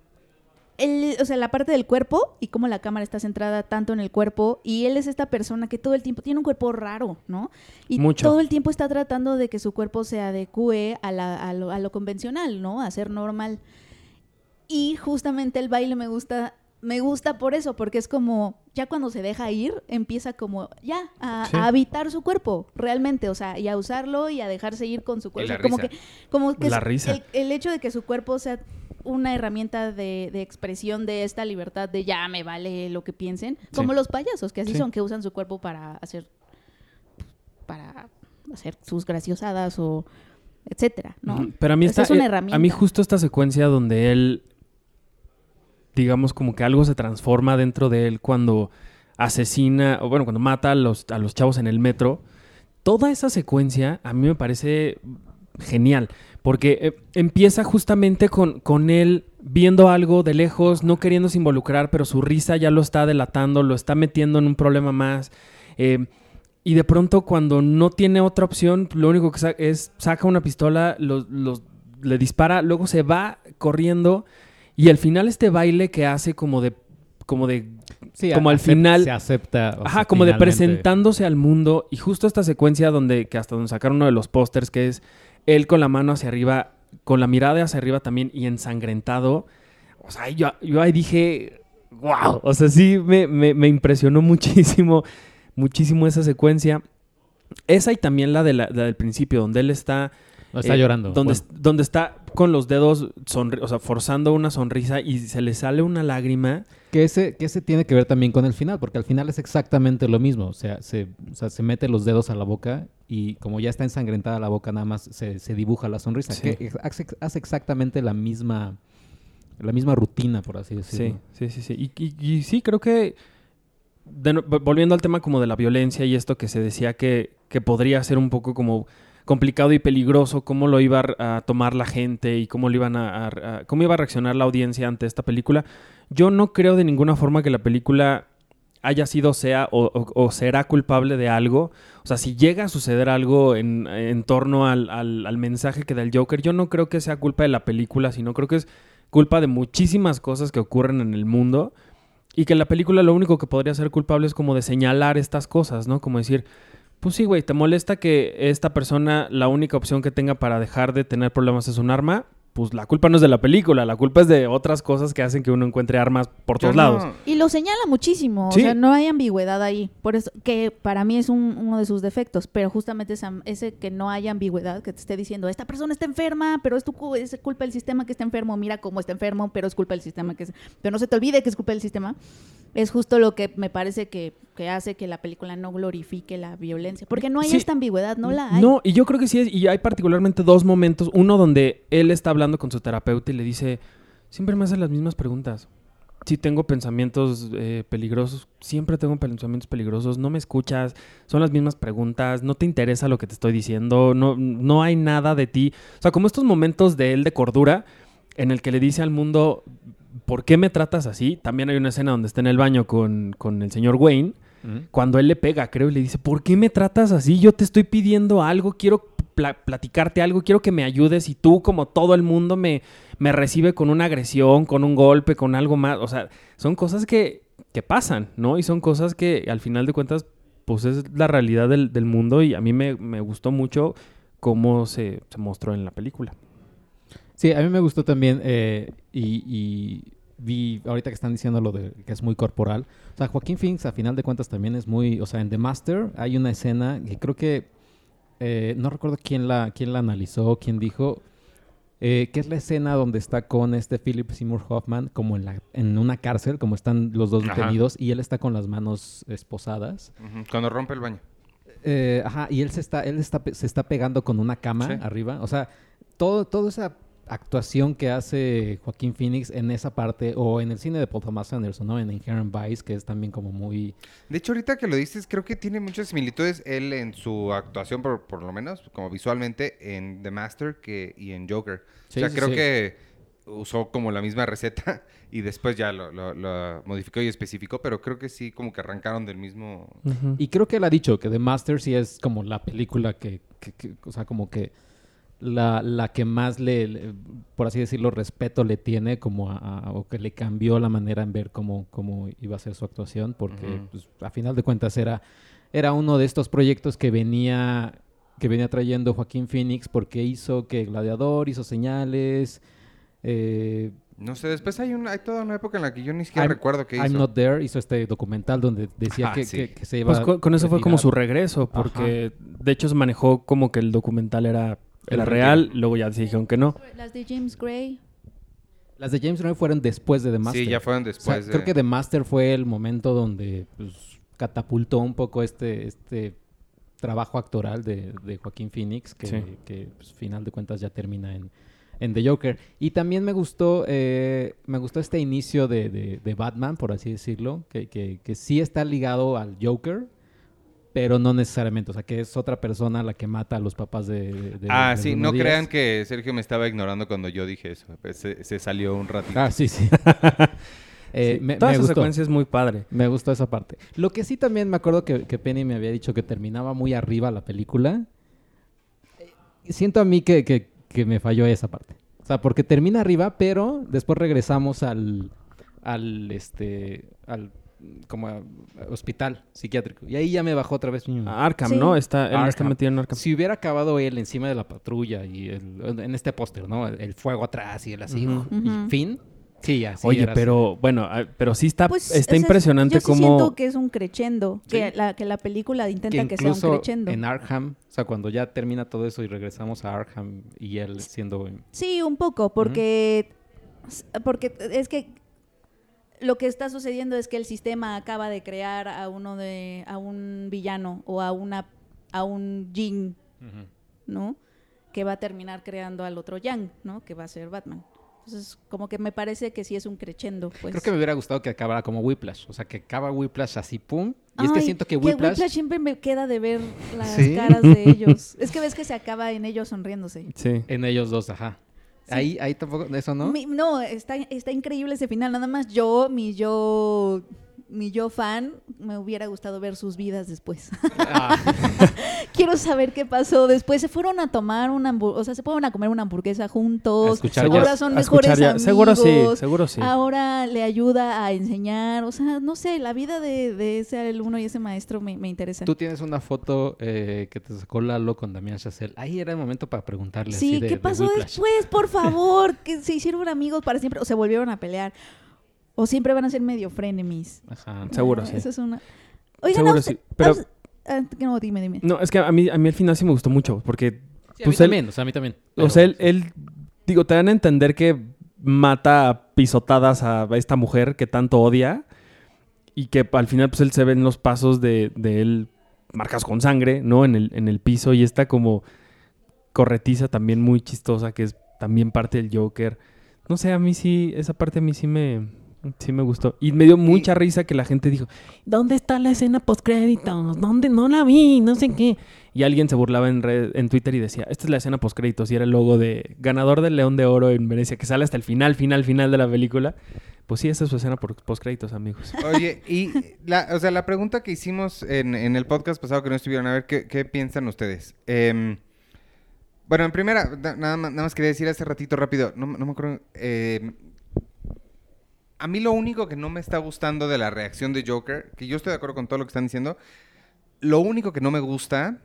el- o sea, la parte del cuerpo y cómo la cámara está centrada tanto en el cuerpo y él es esta persona que todo el tiempo tiene un cuerpo raro, ¿no? Y Mucho. todo el tiempo está tratando de que su cuerpo se adecue a, la- a lo, a lo convencional, ¿no? A ser normal. Y justamente el baile me gusta, me gusta por eso, porque es como, ya cuando se deja ir, empieza como, ya, a, Sí. a habitar su cuerpo, realmente, o sea, y a usarlo y a dejarse ir con su cuerpo. la como risa. que, como que La es- risa. El, el hecho de que su cuerpo sea una herramienta de, de expresión de esta libertad de ya me vale lo que piensen, como los payasos, que así Sí. son, que usan su cuerpo para hacer, para hacer sus graciosadas o etcétera, ¿no? Pero a mí está, es una eh, herramienta. a mí justo esta secuencia donde él, digamos como que algo se transforma dentro de él cuando asesina, o bueno, cuando mata a los, a los chavos en el metro. Toda esa secuencia a mí me parece genial, porque eh, empieza justamente con, con él viendo algo de lejos, no queriéndose involucrar, pero su risa ya lo está delatando, lo está metiendo en un problema más. eh, y de pronto cuando no tiene otra opción, lo único que sa- es saca una pistola, le dispara, luego se va corriendo y al final este baile que hace como de como de Sí, como al final- Se acepta. Ajá, sea, como de presentándose al mundo. Y justo esta secuencia donde, que hasta donde sacaron uno de los pósters, que es él con la mano hacia arriba, con la mirada hacia arriba también y ensangrentado. O sea, yo, yo ahí dije, wow. O sea, sí me, me- me impresionó muchísimo, muchísimo esa secuencia. Esa y también la, de la, la del principio, donde él está No, está eh, llorando. Donde, Bueno, donde está con los dedos, o sea, forzando una sonrisa y se le sale una lágrima. que, ese, que ese tiene que ver también con el final, porque al final es exactamente lo mismo. O sea, se, o sea, se mete los dedos a la boca y como ya está ensangrentada la boca, nada más se, se dibuja la sonrisa. Sí. Que hace, hace exactamente la misma, la misma rutina, por así decirlo. Sí, sí, sí, sí. Y, y- y sí, creo que, de volviendo al tema como de la violencia y esto que se decía que, que podría ser un poco como complicado y peligroso, cómo lo iba a, tomar la gente y cómo lo iban a, cómo iba a reaccionar la audiencia ante esta película. Yo no creo de ninguna forma que la película haya sido, sea o, o- o será culpable de algo. O sea, si llega a suceder algo en, torno al, al- al mensaje que da el Joker, yo no creo que sea culpa de la película, sino creo que es culpa de muchísimas cosas que ocurren en el mundo y que la película lo único que podría ser culpable es como de señalar estas cosas, ¿no? Como decir, Pues sí, güey, te molesta que esta persona, la única opción que tenga para dejar de tener problemas es un arma. Pues la culpa no es de la película, la culpa es de otras cosas que hacen que uno encuentre armas por todos no- lados. Y lo señala muchísimo, Sí. o sea, no hay ambigüedad ahí. Por eso, que para mí es un- uno de sus defectos, pero justamente esa- ese que no haya ambigüedad, que te esté diciendo, esta persona está enferma, pero es, tu, es culpa del sistema que está enfermo, mira cómo está enfermo, pero es culpa del sistema que es... Pero no se te olvide que es culpa del sistema. Es justo lo que me parece que, que hace que la película no glorifique la violencia. Porque no hay Sí. esta ambigüedad, no la hay. No, y yo creo que sí, es, y hay particularmente dos momentos. Uno donde él está hablando con su terapeuta y le dice, siempre me hacen las mismas preguntas. Si tengo pensamientos eh, peligrosos, siempre tengo pensamientos peligrosos, no me escuchas, son las mismas preguntas, no te interesa lo que te estoy diciendo, no, no hay nada de ti. O sea, como estos momentos de él de cordura en el que le dice al mundo, ¿por qué me tratas así? También hay una escena donde está en el baño con, con el señor Wayne cuando él le pega, creo, y le dice, ¿por qué me tratas así? Yo te estoy pidiendo algo, quiero pla- platicarte algo, quiero que me ayudes y tú, como todo el mundo, me, me recibe con una agresión, con un golpe, con algo más. O sea, son cosas que, que pasan, ¿no? Y son cosas que al final de cuentas, pues es la realidad del, del mundo y a mí me, me gustó mucho cómo se, se mostró en la película. Sí, a mí me gustó también eh, y, y vi ahorita que están diciendo lo de que es muy corporal. O sea, Joaquín Phoenix a final de cuentas también es muy, o sea, en The Master hay una escena que creo que eh, no recuerdo quién la quién la analizó, quién dijo eh, que es la escena donde está con este Philip Seymour Hoffman como en la en una cárcel, como están los dos Ajá. detenidos y él está con las manos esposadas. Cuando rompe el baño. Eh, ajá, y él se está, él está, se está pegando con una cama Sí. arriba. O sea, todo, toda esa actuación que hace Joaquín Phoenix en esa parte, o en el cine de Paul Thomas Anderson, ¿no? En Inherent Vice, que es también como muy... De hecho, ahorita que lo dices, creo que tiene muchas similitudes él en su actuación, por, por lo menos, como visualmente, en The Master que, y en Joker. Sí, o sea, sí, creo sí. que usó como la misma receta y después ya lo, lo- lo modificó y especificó, pero creo que sí, como que arrancaron del mismo... Y creo que él ha dicho que The Master sí es como la película que, que- que- o sea, como que la, la que más le, le- por así decirlo, respeto le tiene como a, a- o que le cambió la manera en ver cómo, cómo iba a ser su actuación, porque pues, a final de cuentas era, era uno de estos proyectos que venía, que venía trayendo Joaquín Phoenix porque hizo que Gladiador, hizo señales, eh, No sé, después hay, una, hay toda una época en la que yo ni siquiera I'm- recuerdo qué I'm hizo. Not There, hizo este documental donde decía Ah, que, sí. que- que se iba Pues con, con eso fue como su regreso, porque de hecho se manejó como que el documental era, El real, luego ya dijeron que no. Las de James Gray. Las de James Gray fueron después de The Master. Sí, ya fueron O sea, después de... Creo que The Master fue el momento donde pues, catapultó un poco este, este trabajo actoral de, de Joaquín Phoenix, que, Sí. que pues, final de cuentas ya termina en, en The Joker. Y también me gustó, eh, me gustó este inicio de, de- de Batman, por así decirlo, que, que, que sí está ligado al Joker, pero no necesariamente. O sea, que es otra persona la que mata a los papás de... de- Ah, de sí, no crean que Sergio me estaba ignorando cuando yo dije eso. Pues, Se, se salió un ratito. Ah, sí, sí. Eh, Sí, me, Toda me esa gustó. secuencia es muy padre. Me gustó esa parte. Lo que sí también me acuerdo que, que Penny me había dicho que terminaba muy arriba la película. Eh, Siento a mí que, que- que me falló esa parte. O sea, porque termina arriba, pero después regresamos al, al este, al como a- hospital psiquiátrico. Y ahí ya me bajó otra vez. Arkham, Sí. ¿no? Está, él está Arkham. metido en Arkham. Si hubiera acabado él encima de la patrulla y el- en este póster, ¿no? El, el fuego atrás y el así, Ujú. y Ujú. fin. Sí, ya. sí, Oye, era así. pero bueno, ah, pero sí está, Pues, está o sea, impresionante yo sí cómo... siento que es un crescendo, que, Sí. la, que la película intenta que que, sea un crescendo. en Arkham, o sea, cuando ya termina todo eso y regresamos a Arkham y él siendo... Sí, un poco, porque, porque es que lo que está sucediendo es que el sistema acaba de crear a uno de a un villano o a una a un Jin, ¿no? Que va a terminar creando al otro Yang, ¿no? Que va a ser Batman. Entonces, como que me parece que sí es un crescendo, pues. Creo que me hubiera gustado que acabara como Whiplash, o sea, que acaba Whiplash así, pum. Y es que Ay, siento que Whiplash... siempre me queda de ver las ¿Sí? caras de ellos. es que ves que se acaba en ellos sonriéndose. Sí. En ellos dos, ajá. Sí. Ahí, ahí tampoco, eso no. Mi- no, está, está increíble ese final. Nada más yo, mi yo mi yo fan, me hubiera gustado ver sus vidas después. Ah, Quiero saber qué pasó después. Se fueron a tomar una hamburguesa, o sea, se fueron a comer una hamburguesa A juntos. escuchar Ahora son A mejores amigos. Seguro sí, seguro sí. Ahora le ayuda a enseñar. O sea, no sé, la vida de, de ese alumno y ese maestro me, me interesa. Tú tienes una foto eh, que te sacó Lalo con Damián Chazelle. Ahí era el momento para preguntarle Sí, así de- ¿qué pasó después? Por favor, que se hicieron amigos para siempre o se volvieron a pelear. O siempre van a ser medio frenemies. Ajá. Seguro, Ah, sí. Eso es una... Oigan, Seguro a usted- sí, pero- a ah, no, dime, dime. No, es que a mí, a mí al final sí me gustó mucho, porque, Sí, a Pues mí él- también, o sea, a mí también. o sea, él, él- digo, te dan a entender que mata a pisotadas a esta mujer que tanto odia y que al final pues él se ve en los pasos de, de él marcas con sangre, ¿no? En el, en el piso y esta como corretiza también muy chistosa que es también parte del Joker. No sé, a mí sí, esa parte a mí sí me, sí me gustó. Y me dio mucha risa que la gente dijo, ¿dónde está la escena postcréditos? ¿Dónde? No la vi, no sé qué. Y alguien se burlaba en, red- en Twitter y decía, esta es la escena postcréditos y era el logo de ganador del León de Oro en Venecia, que sale hasta el final, final, final de la película. Pues sí, esa es su escena por postcréditos, amigos. Oye, y la, o sea, la pregunta que hicimos en, en el podcast pasado que no estuvieron, a ver, ¿qué, qué piensan ustedes? Em, bueno, en primera, na- nada más, nada más quería decir hace ratito rápido, no, no me acuerdo. em, a mí lo único que no me está gustando de la reacción de Joker, que yo estoy de acuerdo con todo lo que están diciendo, lo único que no me gusta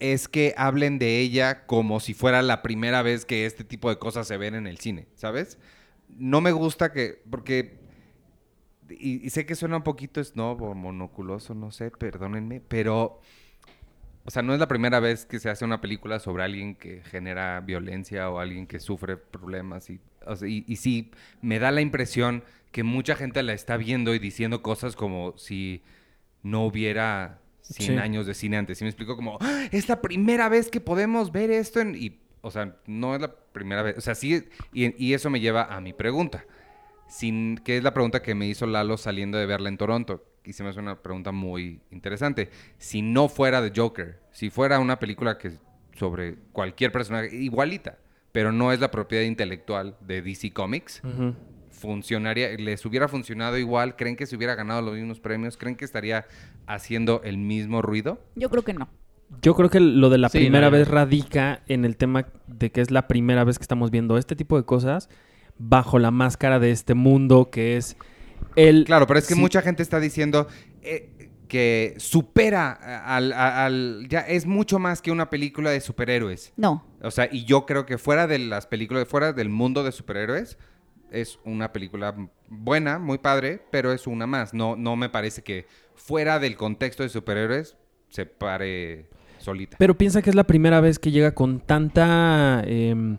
es que hablen de ella como si fuera la primera vez que este tipo de cosas se ven en el cine, ¿sabes? No me gusta que, porque y, sé que suena un poquito snob o monoculoso, no sé, perdónenme, pero, o sea, no es la primera vez que se hace una película sobre alguien que genera violencia o alguien que sufre problemas y, o y, y sí, me da la impresión que mucha gente la está viendo y diciendo cosas como si no hubiera 100 Sí. años de cine antes. ¿Sí me explico? Como, "Ah, es la primera vez que podemos ver esto en... Y, o sea, no es la primera vez. O sea, sí, y, y eso me lleva a mi pregunta sin, que es la pregunta que me hizo Lalo saliendo de verla en Toronto. Y se me hace una pregunta muy interesante. Si no fuera de Joker, si fuera una película que sobre cualquier personaje, igualita, pero no es la propiedad intelectual de DC Comics. Funcionaría, les hubiera funcionado igual, creen que se hubiera ganado los mismos premios, creen que estaría haciendo el mismo ruido. Yo creo que no. Yo creo que lo de la Sí, primera vez radica en el tema de que es la primera vez que estamos viendo este tipo de cosas bajo la máscara de este mundo que es el... Claro, pero es que Sí. mucha gente está diciendo eh, que supera al, al- ya es mucho más que una película de superhéroes. No. O sea, y yo creo que fuera de las películas, fuera del mundo de superhéroes, es una película buena, muy padre, pero es una más. No, no me parece que fuera del contexto de superhéroes se pare solita. Pero piensa que es la primera vez que llega con tanta... em,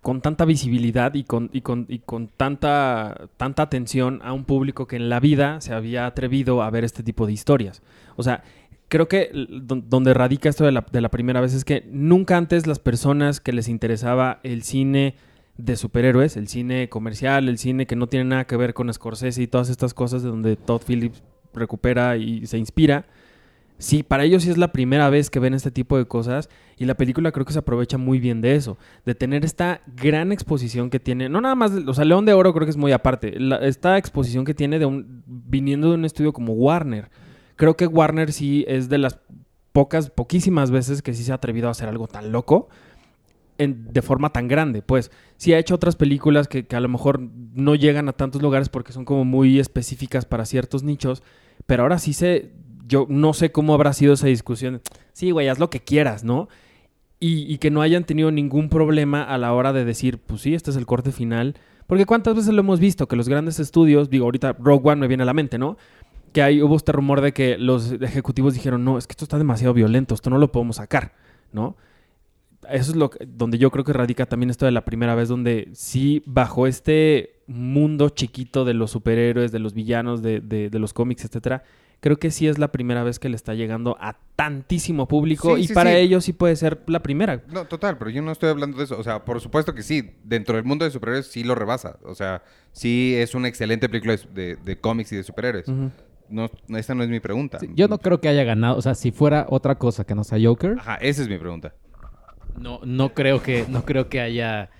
con tanta visibilidad y con, y con, y con tanta, tanta atención a un público que en la vida se había atrevido a ver este tipo de historias. O sea, creo que donde radica esto de la, de la primera vez es que nunca antes las personas que les interesaba el cine de superhéroes, el cine comercial, el cine que no tiene nada que ver con Scorsese y todas estas cosas de donde Todd Phillips recupera y se inspira, Sí, para ellos sí es la primera vez que ven este tipo de cosas y la película creo que se aprovecha muy bien de eso, de tener esta gran exposición que tiene, no nada más, o sea, León de Oro creo que es muy aparte, esta exposición que tiene de un, viniendo de un estudio como Warner. Creo que Warner sí es de las pocas, poquísimas veces que sí se ha atrevido a hacer algo tan loco de forma tan grande. Pues sí ha hecho otras películas que, a lo mejor no llegan a tantos lugares porque son como muy específicas para ciertos nichos, pero ahora sí se, yo no sé cómo habrá sido esa discusión. Sí, güey, haz lo que quieras, ¿no? Y, y que no hayan tenido ningún problema a la hora de decir, pues sí, este es el corte final. Porque cuántas veces lo hemos visto, que los grandes estudios, digo, ahorita Rogue One me viene a la mente, ¿no? Que ahí hubo este rumor de que los ejecutivos dijeron, no, es que esto está demasiado violento, esto no lo podemos sacar, ¿no? Eso es lo que- donde yo creo que radica también esto de la primera vez, donde sí, bajo este mundo chiquito de los superhéroes, de los villanos, de, de- de los cómics, etcétera, creo que sí es la primera vez que le está llegando a tantísimo público Sí, y sí, para sí. ellos sí puede ser la primera. No, total, pero yo no estoy hablando de eso. O sea, por supuesto que sí, dentro del mundo de superhéroes sí lo rebasa. O sea, sí es una excelente película de, de- de cómics y de superhéroes. Ujú. No, esa no es mi pregunta. Sí, yo no creo que haya ganado. O sea, si fuera otra cosa que no sea Joker, Ajá, esa es mi pregunta. No, no creo que, no creo que haya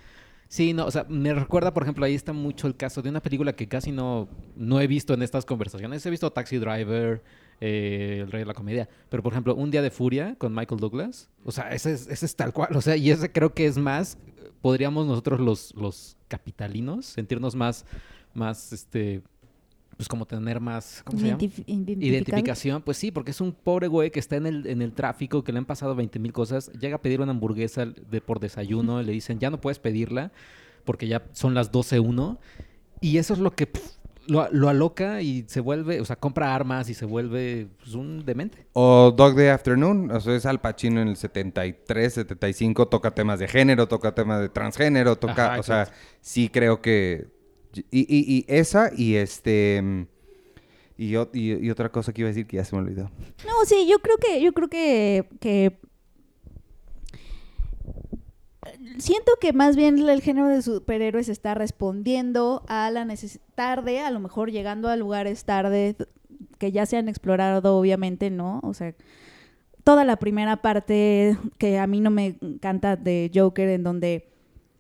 Sí, no, o sea, me recuerda, por ejemplo, ahí está mucho el caso de una película que casi no, no he visto en estas conversaciones. He visto Taxi Driver, eh, El Rey de la Comedia, pero por ejemplo, Un Día de Furia con Michael Douglas, o sea, ese es, ese es tal cual, o sea, y ese creo que es más, podríamos nosotros los, los capitalinos sentirnos más, más, este, pues como tener más, ¿cómo se llama? Identif- identificado. Identificación, pues sí, porque es un pobre güey que está en el, en el tráfico, que le han pasado 20 mil cosas, llega a pedir una hamburguesa de, por desayuno, y le dicen, ya no puedes pedirla porque ya son las 12.1, y eso es lo que lo, lo aloca y se vuelve, o sea, compra armas y se vuelve pues, un demente. O Dog Day Afternoon, o sea, es Al Pacino en el 73, 75, toca temas de género, toca temas de transgénero, toca, Ajá, o sea, sí creo que... Y, y- esa y este... Y otra cosa que iba a decir que ya se me olvidó. No, sí, yo creo que, yo creo que, que siento que más bien el género de superhéroes está respondiendo a la necesidad tarde, a lo mejor llegando a lugares tarde que ya se han explorado, obviamente, ¿no? O sea, toda la primera parte que a mí no me encanta de Joker, en donde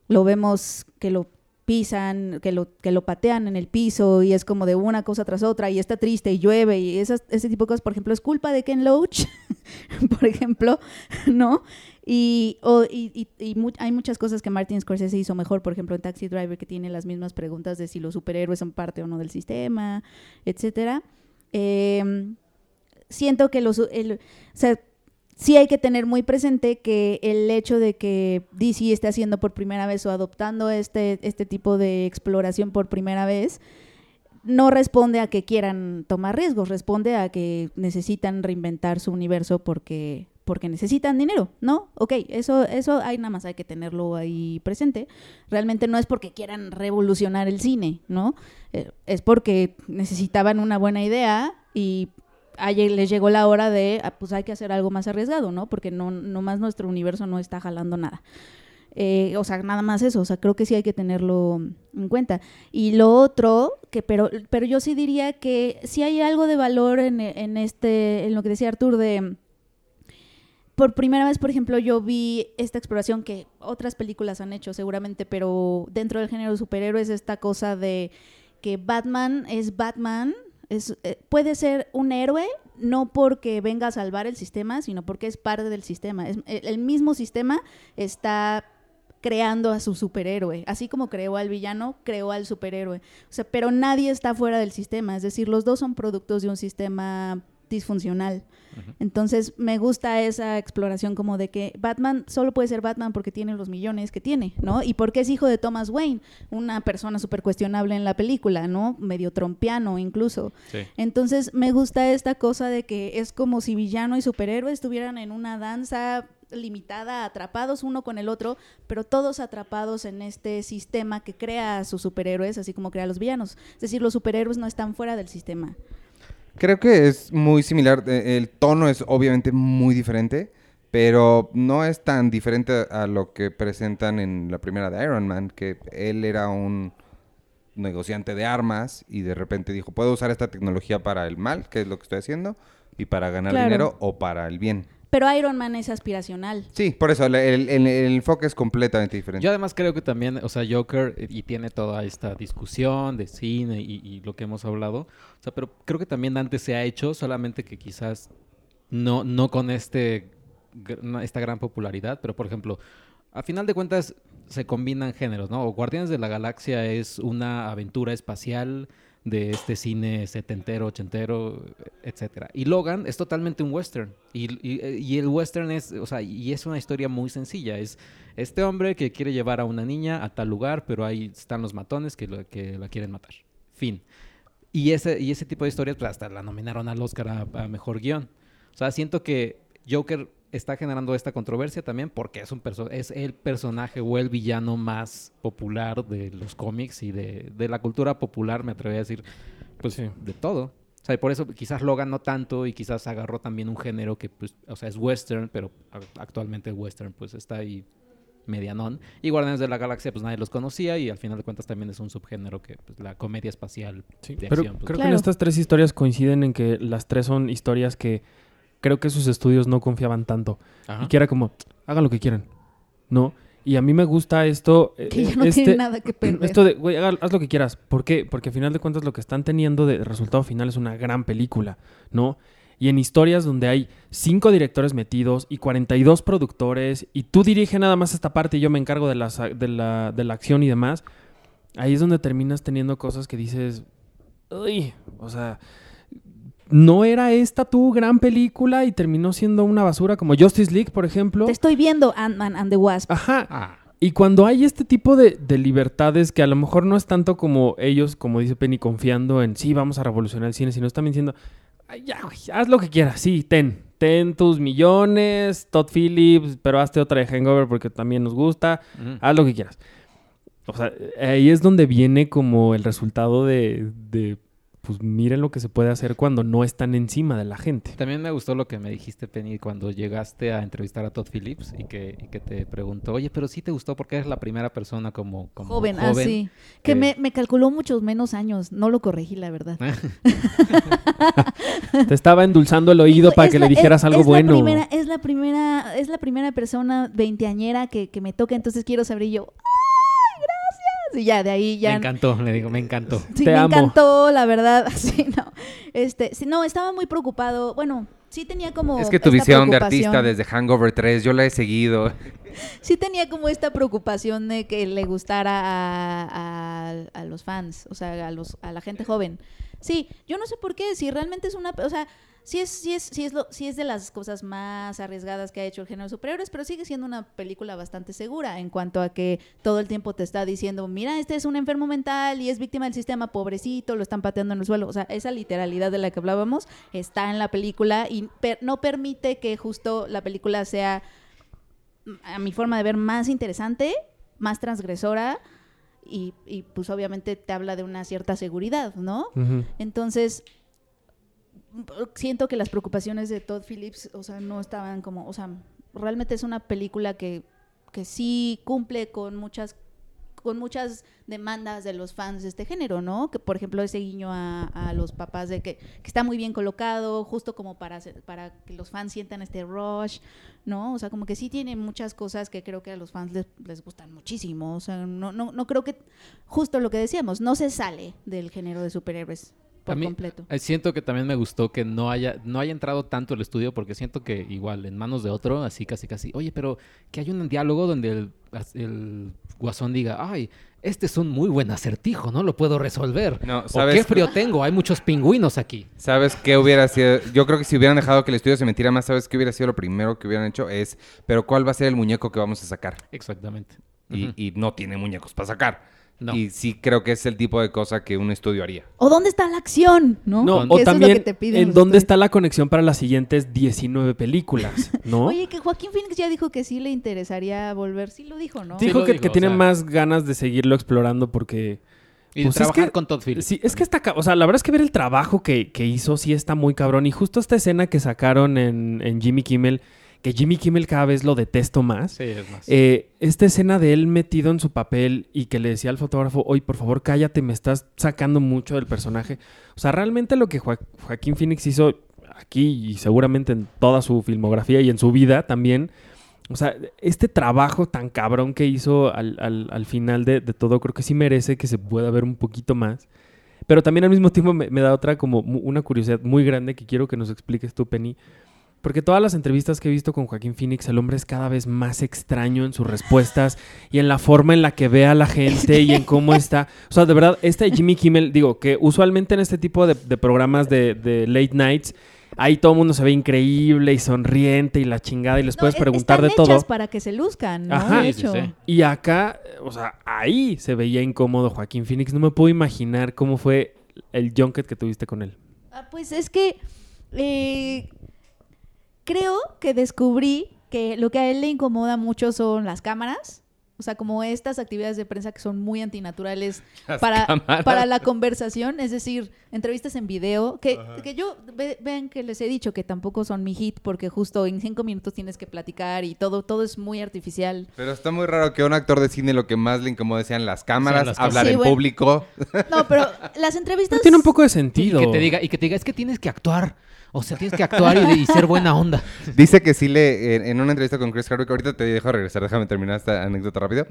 lo vemos que lo pisan, que lo, que lo patean en el piso y es como de una cosa tras otra y está triste y llueve y esas, ese tipo de cosas, por ejemplo, es culpa de Ken Loach, por ejemplo, ¿no? Y, o- y- y- hay muchas cosas que Martin Scorsese hizo mejor, por ejemplo, en Taxi Driver, que tiene las mismas preguntas de si los superhéroes son parte o no del sistema, etcétera. Em, siento que los, o sea, sí hay que tener muy presente que el hecho de que DC esté haciendo por primera vez o adoptando este, este tipo de exploración por primera vez, no responde a que quieran tomar riesgos, responde a que necesitan reinventar su universo porque porque necesitan dinero, ¿no? Ok, eso, eso hay nada más hay que tenerlo ahí presente. Realmente no es porque quieran revolucionar el cine, ¿no? Eh, es porque necesitaban una buena idea y les llegó la hora de, ah, pues hay que hacer algo más arriesgado, ¿no? Porque no, nomás nuestro universo no está jalando nada. Eh, o sea, nada más eso, o sea, creo que sí hay que tenerlo en cuenta. Y lo otro, que pero, pero yo sí diría que sí hay algo de valor en, en este, en lo que decía Artur de por primera vez, por ejemplo, yo vi esta exploración que otras películas han hecho seguramente, pero dentro del género de superhéroes esta cosa de que Batman es Batman, es, eh, puede ser un héroe no porque venga a salvar el sistema, sino porque es parte del sistema. El, mismo sistema está creando a su superhéroe, así como creó al villano, creó al superhéroe. Pero nadie está fuera del sistema, es decir, los dos son productos de un sistema disfuncional. Entonces me gusta esa exploración como de que Batman solo puede ser Batman porque tiene los millones que tiene, ¿no? Y porque es hijo de Thomas Wayne, una persona súper cuestionable en la película, ¿no? Medio trompiano incluso. Entonces me gusta esta cosa de que es como si villano y superhéroe estuvieran en una danza limitada, atrapados uno con el otro, pero todos atrapados en este sistema que crea a sus superhéroes, así como crea a los villanos. Es decir, los superhéroes no están fuera del sistema. Creo que es muy similar. eh, El tono es obviamente muy diferente, pero no es tan diferente a lo que presentan en la primera de Iron Man, que él era un negociante de armas y de repente dijo, puedo usar esta tecnología para el mal, que es lo que estoy haciendo, y para ganar Claro. dinero o para el bien. Pero Iron Man es aspiracional. Sí, por eso el, el- el- el enfoque es completamente diferente. Yo además creo que también, o sea, Joker, eh, y tiene toda esta discusión de cine y, y lo que hemos hablado, o sea, pero creo que también antes se ha hecho, solamente que quizás no, no con este, esta gran popularidad, pero por ejemplo, a final de cuentas se combinan géneros, ¿no? O Guardianes de la Galaxia es una aventura espacial de este cine setentero, ochentero, etcétera. Y Logan es totalmente un western. Y, y- el western es, o sea, y es una historia muy sencilla. Es este hombre que quiere llevar a una niña a tal lugar, pero ahí están los matones que, lo- que la quieren matar. Fin. Y ese, y ese tipo de historias, pues hasta la nominaron al Oscar a, a mejor guion. O sea, siento que Joker está generando esta controversia también porque es un perso- es el personaje o el villano más popular de los cómics y de, de la cultura popular, me atrevería a decir, pues Sí. de todo. O sea, y por eso quizás Logan no tanto y quizás agarró también un género que, pues, o sea, es western, pero actualmente el western, pues, está ahí medianón. Y Guardianes de la Galaxia, pues, nadie los conocía y al final de cuentas también es un subgénero que, pues, la comedia espacial Sí, de pero acción. pues, creo que en estas tres historias coinciden en que las tres son historias que creo que sus estudios no confiaban tanto. ajá. Y que era como, hagan lo que quieran, ¿no? Y a mí me gusta esto. eh, Que ya no este, tiene nada que perder. Esto de, güey, haz lo que quieras. ¿Por qué? Porque al final de cuentas lo que están teniendo de resultado final es una gran película, ¿no? Y en historias donde hay cinco directores metidos y 42 productores y tú diriges nada más esta parte y yo me encargo de, las, de, la, de la acción y demás, ahí es donde terminas teniendo cosas que dices, uy, o sea, no era esta tu gran película y terminó siendo una basura como Justice League, por ejemplo. Te estoy viendo Ant-Man and the Wasp. Ajá. Ah, Y cuando hay este tipo de, de libertades que a lo mejor no es tanto como ellos, como dice Penny, confiando en sí, vamos a revolucionar el cine, sino están diciendo, "Ay, ya, güey, haz lo que quieras, sí, ten, ten tus millones, Todd Phillips, pero hazte otra de Hangover porque también nos gusta, haz lo que quieras. O sea, ahí es donde viene como el resultado de, de, pues miren lo que se puede hacer cuando no están encima de la gente. También me gustó lo que me dijiste, Penny, cuando llegaste a entrevistar a Todd Phillips y que, y que te preguntó, oye, pero sí te gustó porque eres la primera persona como, como Joven, joven. así. Que que- me, me calculó muchos menos años. No lo corregí, la verdad. Te estaba endulzando el oído para es que la- le dijeras es- algo es la bueno. primera- es la primera, es la primera persona veinteañera que, que me toca, entonces quiero saber y yo. Y ya, de ahí Me ya. encantó, le digo, me encantó. Sí, Te me amo. encantó, la verdad. Sí, no. Este, sí, no, estaba muy preocupado. Bueno, sí tenía como. Es que tu esta visión de preocupación. artista desde Hangover 3, yo la he seguido. Sí tenía como esta preocupación de que le gustara a, a- a los fans, o sea, a los a la gente joven. Sí, yo no sé por qué, si realmente es una, o sea, sí es sí es sí es lo sí es de las cosas más arriesgadas que ha hecho el género de superhéroes, pero sigue siendo una película bastante segura en cuanto a que todo el tiempo te está diciendo, "Mira, este es un enfermo mental y es víctima del sistema, pobrecito, lo están pateando en el suelo." O sea, esa literalidad de la que hablábamos está en la película y per- no permite que justo la película sea a mi forma de ver, más interesante, más transgresora y, y, pues obviamente te habla de una cierta seguridad, ¿no? Entonces, siento que las preocupaciones de Todd Phillips, o sea, no estaban como, o sea, realmente es una película que, que sí cumple con muchas con muchas demandas de los fans de este género, ¿no? Que por ejemplo ese guiño a, a los papás de que, que está muy bien colocado, justo como para hacer- para que los fans sientan este rush, ¿no? O sea, como que sí tiene muchas cosas que creo que a los fans les, les gustan muchísimo. O sea, no, no, no creo que, justo lo que decíamos, no se sale del género de superhéroes por A mí- completo. Eh, Siento que también me gustó que no haya, no haya entrado tanto el estudio, porque siento que igual en manos de otro, así casi casi, oye, pero que hay un diálogo donde el, el guasón diga, ay, este es un muy buen acertijo, no lo puedo resolver. No, qué frío tengo, hay muchos pingüinos aquí. ¿Sabes qué hubiera sido? Yo creo que si hubieran dejado que el estudio se metiera más, ¿sabes qué hubiera sido lo primero que hubieran hecho? Es, pero ¿cuál va a ser el muñeco que vamos a sacar? Exactamente. Y no tiene muñecos para sacar. No. Y sí creo que es el tipo de cosa que un estudio haría. ¿O dónde está la acción? No, o eso es lo también que te piden en dónde estudios. está la conexión para las siguientes 19 películas, ¿no? Oye, que Joaquín Phoenix ya dijo que sí le interesaría volver. Sí lo dijo, ¿no? Sí, Dijo que, dijo, que o tiene sea- más ganas de seguirlo explorando porque... Y Pues es trabajar que- con Todd Phillips. Sí, es que está... O sea, la verdad es que ver el trabajo que, que hizo sí está muy cabrón. Y justo esta escena que sacaron en, en Jimmy Kimmel, que Jimmy Kimmel cada vez lo detesto más. Sí, es más. Eh, esta escena de él metido en su papel y que le decía al fotógrafo, oye, por favor, cállate, me estás sacando mucho del personaje. O sea, realmente lo que Joa- Joaquín Phoenix hizo aquí y seguramente en toda su filmografía y en su vida también, o sea, este trabajo tan cabrón que hizo al, al- al final de, de todo, creo que sí merece que se pueda ver un poquito más. Pero también al mismo tiempo me, me da otra como una curiosidad muy grande que quiero que nos expliques tú, Penny. Porque todas las entrevistas que he visto con Joaquín Phoenix, el hombre es cada vez más extraño en sus respuestas y en la forma en la que ve a la gente y en cómo está. O sea, de verdad, este Jimmy Kimmel, digo, que usualmente en este tipo de, de programas de, de late nights, ahí todo el mundo se ve increíble y sonriente y la chingada y les No, puedes es- preguntar de todo. para que se luzcan, ¿no? Ajá. Sí, sí. Y acá, o sea, ahí se veía incómodo Joaquín Phoenix. No me puedo imaginar cómo fue el junket que tuviste con él. Ah, pues es que eh, creo que descubrí que lo que a él le incomoda mucho son las cámaras. O sea, como estas actividades de prensa que son muy antinaturales para, para la conversación, es decir, entrevistas en video, que, que yo, ve- vean que les he dicho que tampoco son mi hit, porque justo en cinco minutos tienes que platicar y todo, todo es muy artificial. Pero está muy raro que a un actor de cine lo que más le incomoda sean las cámaras, las hablar. Sí, en bueno. público. No, pero las entrevistas... Pero tiene un poco de Y sentido. que te diga, y que te diga, es que tienes que actuar. O sea, tienes que actuar y, y ser buena onda. Dice que sí le, en, en una entrevista con Chris Hardwick, ahorita te dejo regresar, déjame terminar esta anécdota rápido.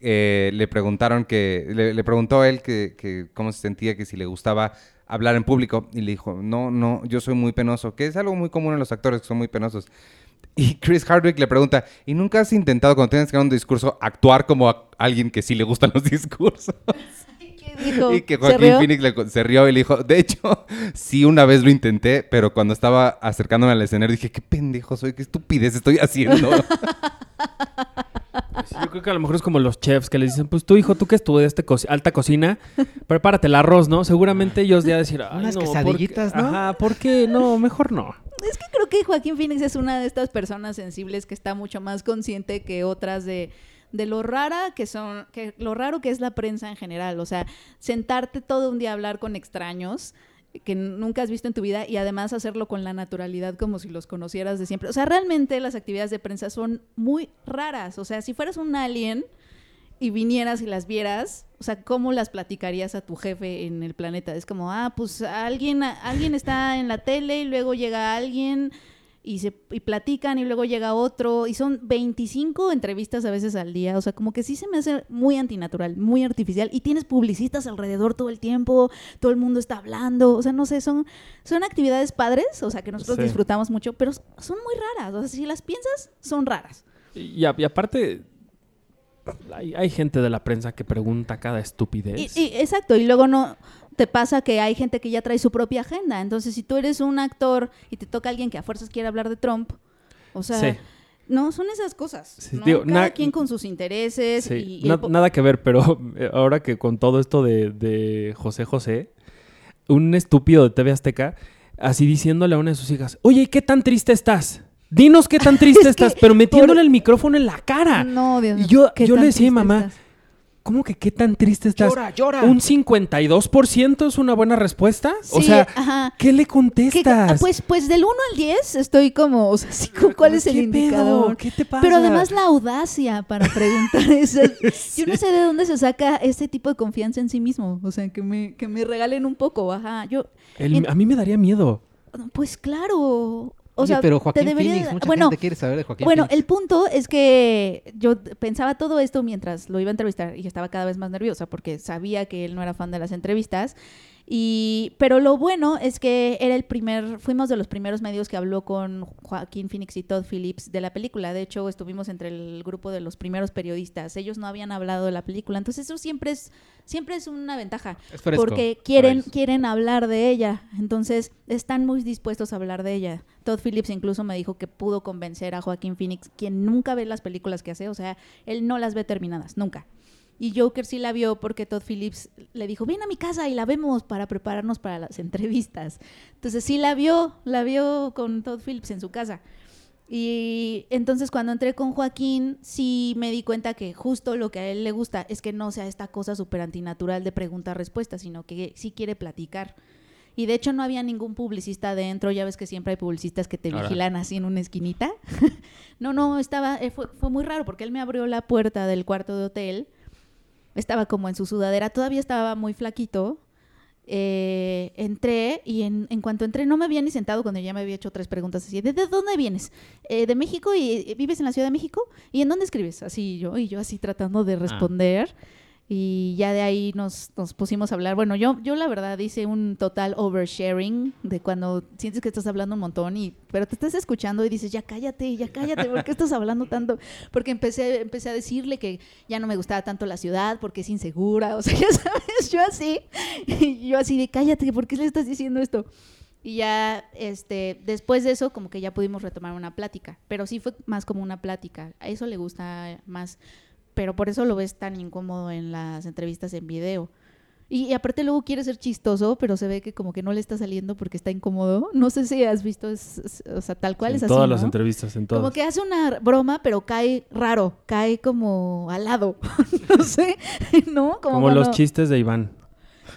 eh, le preguntaron que, le, le preguntó él que, que cómo se sentía, que si le gustaba hablar en público. Y le dijo, no, no, yo soy muy penoso, que es algo muy común en los actores que son muy penosos. Y Chris Hardwick le pregunta, ¿y nunca has intentado cuando tienes que dar un discurso actuar como a alguien que sí le gustan los discursos? ¿Qué dijo? Y que ¿Se Joaquín? Phoenix le- se rió y le dijo, de hecho, sí una vez lo intenté, pero cuando estaba acercándome al escenario dije, qué pendejo soy, qué estupidez estoy haciendo. Yo creo que a lo mejor es como los chefs que les dicen, pues tú, hijo, tú que estudiaste co- alta cocina, prepárate el arroz, ¿no? Seguramente ellos ya decir, Ay, Unas no, ¿por qué? quesadillitas, ¿no? Ajá, ¿por qué? No, mejor no. Es que creo que Joaquín Phoenix es una de estas personas sensibles que está mucho más consciente que otras de, de lo rara que son, que lo raro que es la prensa en general. O sea, sentarte todo un día a hablar con extraños que nunca has visto en tu vida y además hacerlo con la naturalidad como si los conocieras de siempre. O sea, realmente las actividades de prensa son muy raras. O sea, si fueras un alien y vinieras y las vieras, o sea, ¿cómo las platicarías a tu jefe en el planeta? Es como, ah, pues alguien, alguien está en la tele y luego llega alguien y se y platican y luego llega otro y son 25 entrevistas a veces al día, o sea, como que sí se me hace muy antinatural, muy artificial y tienes publicistas alrededor todo el tiempo, todo el mundo está hablando, o sea, no sé, son son actividades padres, o sea, que nosotros Sí. disfrutamos mucho, pero son muy raras, o sea, si las piensas, son raras. Y, a- y aparte, hay, hay gente de la prensa que pregunta cada estupidez. Y, y- exacto, y luego no te pasa que hay gente que ya trae su propia agenda. Entonces, si tú eres un actor y te toca alguien que a fuerzas quiere hablar de Trump, o sea, Sí. no, son esas cosas. Sí, ¿no? digo, Cada quien con sus intereses. Sí, y, na- nada que ver, pero eh, ahora que con todo esto de, de José José, un estúpido de TV Azteca, así diciéndole a una de sus hijas, oye, ¿y ¿qué tan triste estás? Dinos qué tan triste Es estás, pero metiéndole por- el micrófono en la cara. No, Dios mío, yo, yo le decía a mi mamá, estás. ¿Cómo que qué tan triste estás? Llora, llora. ¿Un 52% es una buena respuesta? o Sí, sea, ajá. ¿qué le ¿Qué- contestas? pues, pues del 1 al 10 estoy como, o sea, sí, ¿cuál es el ¿Qué pedo? indicador? ¿Qué te pasa? Pero además la audacia para preguntar eso. Yo no sé de dónde se saca este tipo de confianza en sí mismo. O sea, que me, que me regalen un poco, ajá. Yo, El- en- a mí me daría miedo. pues claro. O Oye, sea, pero te Joaquín debería Phoenix, mucha bueno, gente quiere saber de Joaquín bueno, Phoenix. el punto es que yo pensaba todo esto mientras lo iba a entrevistar y estaba cada vez más nerviosa porque sabía que él no era fan de las entrevistas. Y, pero lo bueno es que era el primer, fuimos de los primeros medios que habló con Joaquín Phoenix y Todd Phillips de la película. De hecho, estuvimos entre el grupo de los primeros periodistas. Ellos no habían hablado de la película. Entonces, eso siempre es, siempre es una ventaja. Es fresco porque quieren, quieren hablar de ella. Entonces, están muy dispuestos a hablar de ella. Todd Phillips incluso me dijo que pudo convencer a Joaquín Phoenix, quien nunca ve las películas que hace, o sea, él no las ve terminadas, nunca. Y Joker sí la vio porque Todd Phillips le dijo, ven a mi casa y la vemos para prepararnos para las entrevistas. Entonces sí la vio, la vio con Todd Phillips en su casa. Y entonces cuando entré con Joaquín, sí me di cuenta que justo lo que a él le gusta es que no sea esta cosa súper antinatural de pregunta-respuesta, sino que sí quiere platicar. Y de hecho no había ningún publicista adentro, ya ves que siempre hay publicistas que te Ahora. vigilan así en una esquinita. no, no, estaba, eh, fue, fue muy raro porque él me abrió la puerta del cuarto de hotel, estaba como en su sudadera, todavía estaba muy flaquito. Eh, entré y en, en cuanto entré no me había ni sentado cuando ya me había hecho tres preguntas así, ¿de, de dónde vienes? "Eh, ¿De México y vives en la Ciudad de México? ¿Y en dónde escribes? Así yo, y yo así tratando de responder. Y ya de ahí nos, nos pusimos a hablar. Bueno, yo, yo la verdad hice un total oversharing de cuando sientes que estás hablando un montón, y, pero te estás escuchando y dices, ya cállate, ya cállate, ¿por qué estás hablando tanto? Porque empecé, empecé a decirle que ya no me gustaba tanto la ciudad porque es insegura, o sea, ya sabes, yo así, y yo así de cállate, ¿por qué le estás diciendo esto? Y ya, este, después de eso, como que ya pudimos retomar una plática, pero sí fue más como una plática. A eso le gusta más, pero por eso lo ves tan incómodo en las entrevistas en video. Y, y aparte luego quiere ser chistoso, pero se ve que como que no le está saliendo porque está incómodo. No sé si has visto, es- es- o sea, tal cual en es así, todas las ¿no? entrevistas, en todas. Como que hace una broma, pero cae raro, cae como al lado. no sé, ¿no? Como cuando- los chistes de Iván.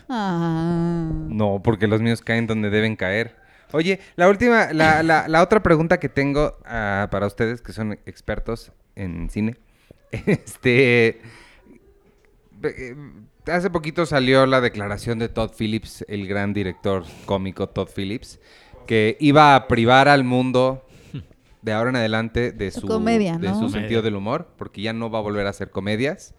Ah. No, porque los míos caen donde deben caer. Oye, la última, la, la, la otra pregunta que tengo ah, para ustedes que son expertos en cine. Este. eh, Hace poquito salió la declaración de Todd Phillips, el gran director cómico Todd Phillips, que iba a privar al mundo de ahora en adelante de Su su, comedia, de ¿no? su Comedia. sentido del humor, porque ya no va a volver a hacer comedias.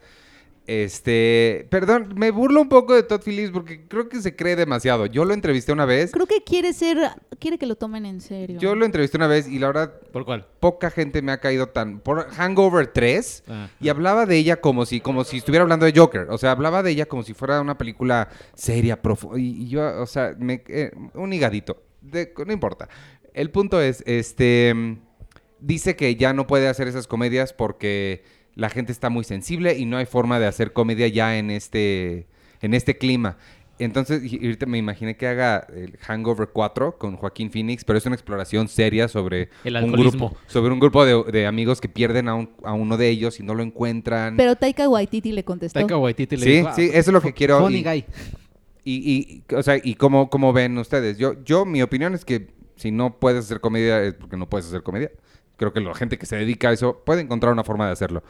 Este, perdón, me burlo un poco de Todd Phillips porque creo que se cree demasiado. Yo lo entrevisté una vez, Creo que quiere ser, quiere que lo tomen en serio. yo lo entrevisté una vez y la verdad ¿Por cuál? poca gente me ha caído tan por Hangover 3 Ah. y hablaba de ella como si como si estuviera hablando de Joker, o sea, hablaba de ella como si fuera una película seria, profunda y, y yo, o sea, me, eh, un higadito, De- no importa. El punto es, este, dice que ya no puede hacer esas comedias porque la gente está muy sensible y no hay forma de hacer comedia ya en este en este clima. Entonces, me imaginé que haga el Hangover 4 con Joaquín Phoenix, pero es una exploración seria sobre El un grupo, sobre un grupo de, de amigos que pierden a, un- a uno de ellos y no lo encuentran. Pero Taika Waititi le contestó. Taika Waititi le Sí, dijo, "Ah, sí, eso es lo que quiero Funny y- guy. Y, y, o sea, ¿y cómo, cómo ven ustedes? Yo, yo, mi opinión es que si no puedes hacer comedia es porque no puedes hacer comedia. Creo que la gente que se dedica a eso puede encontrar una forma de hacerlo.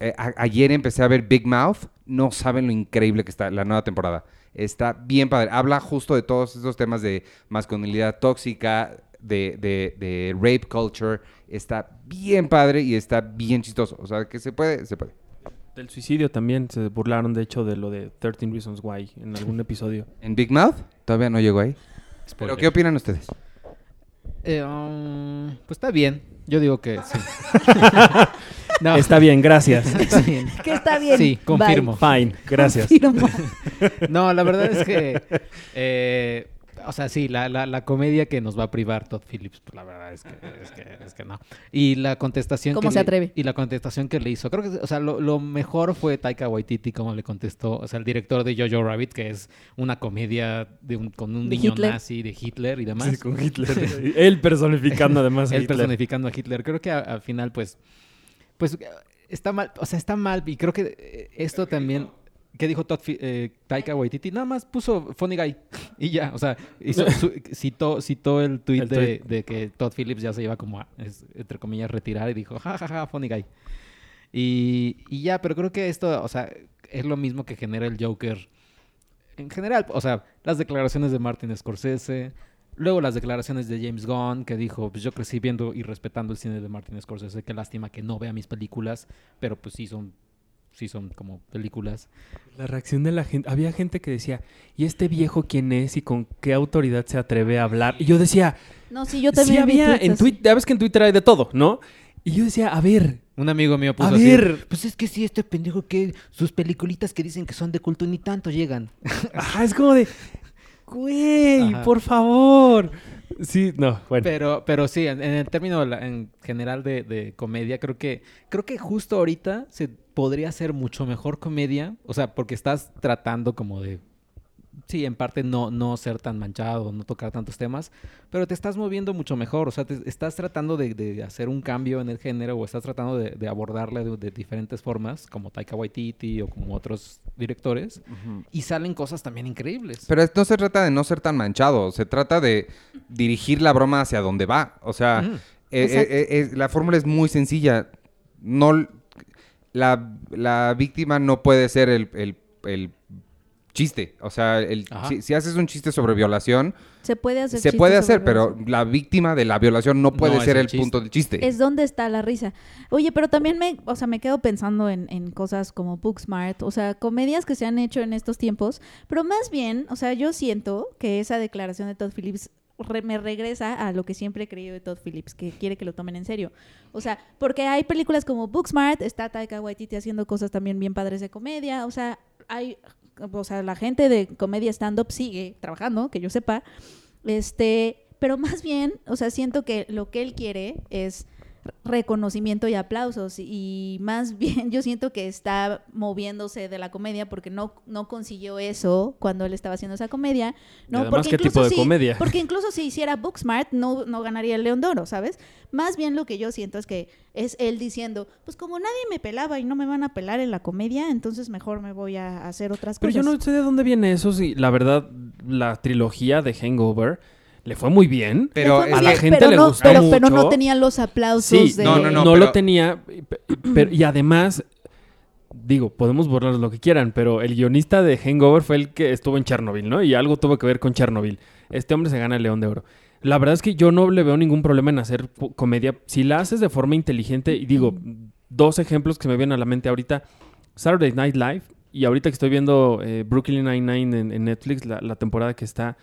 Eh, a- ayer empecé a ver Big Mouth. No saben lo increíble que está la nueva temporada. Está bien padre. Habla justo de todos esos temas de masculinidad tóxica, de, de, de rape culture. Está bien padre y está bien chistoso. O sea, que se puede, se puede. Del suicidio también se burlaron, de hecho, de lo de 13 Reasons Why en algún episodio. ¿En Big Mouth? Todavía no llegó ahí. ¿Pero qué opinan ustedes? Eh, um, pues está bien. Yo digo que sí. no, Está bien, gracias. está bien. Que está bien. Sí, Bye. confirmo. Fine, gracias. Confirmo. No, la verdad es que. eh, o sea, sí, la, la, la comedia que nos va a privar Todd Phillips, pues la verdad es que, es que, es que no. Y la contestación ¿Cómo que se le- atreve? Y la contestación que le hizo. Creo que, o sea, lo, lo mejor fue Taika Waititi, como le contestó. O sea, el director de Jojo Rabbit, que es una comedia de un- con un ¿De niño Hitler? nazi de Hitler y demás. Sí, con Hitler. Él personificando además a Él Hitler. personificando a Hitler. Creo que a- al final, pues, pues está mal, o sea, está mal. Y creo que eh, esto también, ¿qué dijo Todd, eh, Taika Waititi? Nada más puso Funny Guy y ya, o sea, hizo- su- citó, citó el tweet El de, tweet. de que Todd Phillips ya se iba como a, es- entre comillas, retirar y dijo, ja, ja, ja, Funny Guy. Y, y ya, pero creo que esto, o sea, es lo mismo que genera el Joker en general. O sea, las declaraciones de Martin Scorsese, luego las declaraciones de James Gunn, que dijo, pues yo crecí viendo y respetando el cine de Martin Scorsese, qué lástima que no vea mis películas, pero pues sí son, sí son como películas. La reacción de la gente. Había gente que decía, ¿y este viejo quién es y con qué autoridad se atreve a hablar? Y yo decía, No, sí, yo sí también vi había en. Twitter, ya ves que en Twitter hay de todo, ¿no? Y yo decía, a ver, Un amigo mío puso a así, ver, pues es que sí, este pendejo que sus peliculitas que dicen que son de culto ni tanto llegan. ajá, es como de, güey, Ajá. por favor. Sí, no, bueno. Pero, pero sí, en, en el término en general de, de comedia, creo que, creo que justo ahorita se podría hacer mucho mejor comedia. O sea, porque estás tratando como de. Sí, en parte no, no ser tan manchado, no tocar tantos temas, pero te estás moviendo mucho mejor. O sea, te- estás tratando de, de hacer un cambio en el género o estás tratando de, de abordarle de, de diferentes formas, como Taika Waititi o como otros directores, y salen cosas también increíbles. Pero no se trata de no ser tan manchado, se trata de dirigir la broma hacia donde va. O sea, eh, eh, eh, la fórmula es muy sencilla. No, la, la víctima no puede ser el, el- el chiste. O sea, el- si, si haces un chiste sobre violación, Se puede hacer se puede hacer, pero la víctima de la violación no puede No ser el el, chiste. punto del chiste. Es donde está la risa. Oye, pero también me, o sea, me quedo pensando en, en cosas como Booksmart, o sea, comedias que se han hecho en estos tiempos, pero más bien, o sea, yo siento que esa declaración de Todd Phillips re- me regresa a lo que siempre he creído de Todd Phillips, que quiere que lo tomen en serio. O sea, porque hay películas como Booksmart, está Taika Waititi haciendo cosas también bien padres de comedia, o sea, hay, o sea, la gente de comedia stand-up sigue trabajando, que yo sepa, este, pero más bien, o sea, siento que lo que él quiere es reconocimiento y aplausos y más bien yo siento que está moviéndose de la comedia porque no, no consiguió eso cuando él estaba haciendo esa comedia no además, porque ¿qué incluso tipo de si- comedia? porque incluso si hiciera Booksmart no, no ganaría el León de Oro ¿sabes? más bien lo que yo siento es que es él diciendo pues como nadie me pelaba y no me van a pelar en la comedia entonces mejor me voy a hacer otras Pero cosas yo no sé de dónde viene eso. Sí, la verdad, la trilogía de Hangover le fue muy bien. Pero muy a la bien, gente pero le no, gustó pero, pero no mucho. tenía los aplausos Sí, de no, no, no, no, lo tenía. pe- pero- y además, digo, podemos burlarnos lo que quieran, pero el guionista de Hangover fue el que estuvo en Chernobyl, ¿no? Y algo tuvo que ver con Chernobyl. Este hombre se gana el León de Oro. La verdad es que yo no le veo ningún problema en hacer comedia. Si la haces de forma inteligente, y digo, dos ejemplos que me vienen a la mente ahorita. Saturday Night Live, y ahorita que estoy viendo eh, Brooklyn Nine-Nine en, en Netflix, la, la temporada que está,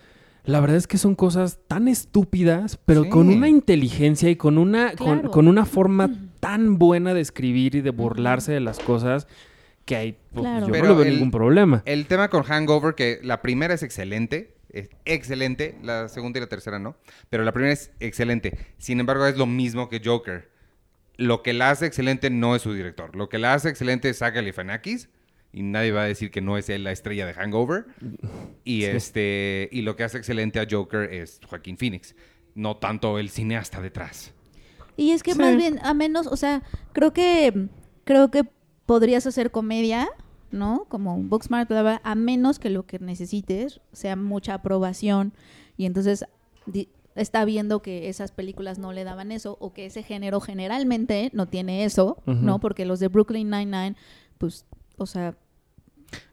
la verdad es que son cosas tan estúpidas, pero Sí. con una inteligencia y con una, con, Claro. con una forma tan buena de escribir y de burlarse de las cosas que hay, pues, Claro. yo Pero no le veo el- ningún problema. El tema con Hangover, que la primera es excelente, es excelente, la segunda y la tercera no, pero la primera es excelente. Sin embargo, es lo mismo que Joker. Lo que la hace excelente no es su director. Lo que la hace excelente es Zach Galifianakis y nadie va a decir que no es él la estrella de Hangover. Y Sí. este y lo que hace excelente a Joker es Joaquín Phoenix, no tanto el cineasta detrás. Y es que Sí. más bien, a menos, o sea, creo que creo que podrías hacer comedia, ¿no? Como un Booksmart, bla, bla, a menos que lo que necesites sea mucha aprobación y entonces di- está viendo que esas películas no le daban eso o que ese género generalmente no tiene eso, ¿no? Porque los de Brooklyn Nine-Nine, pues, o sea,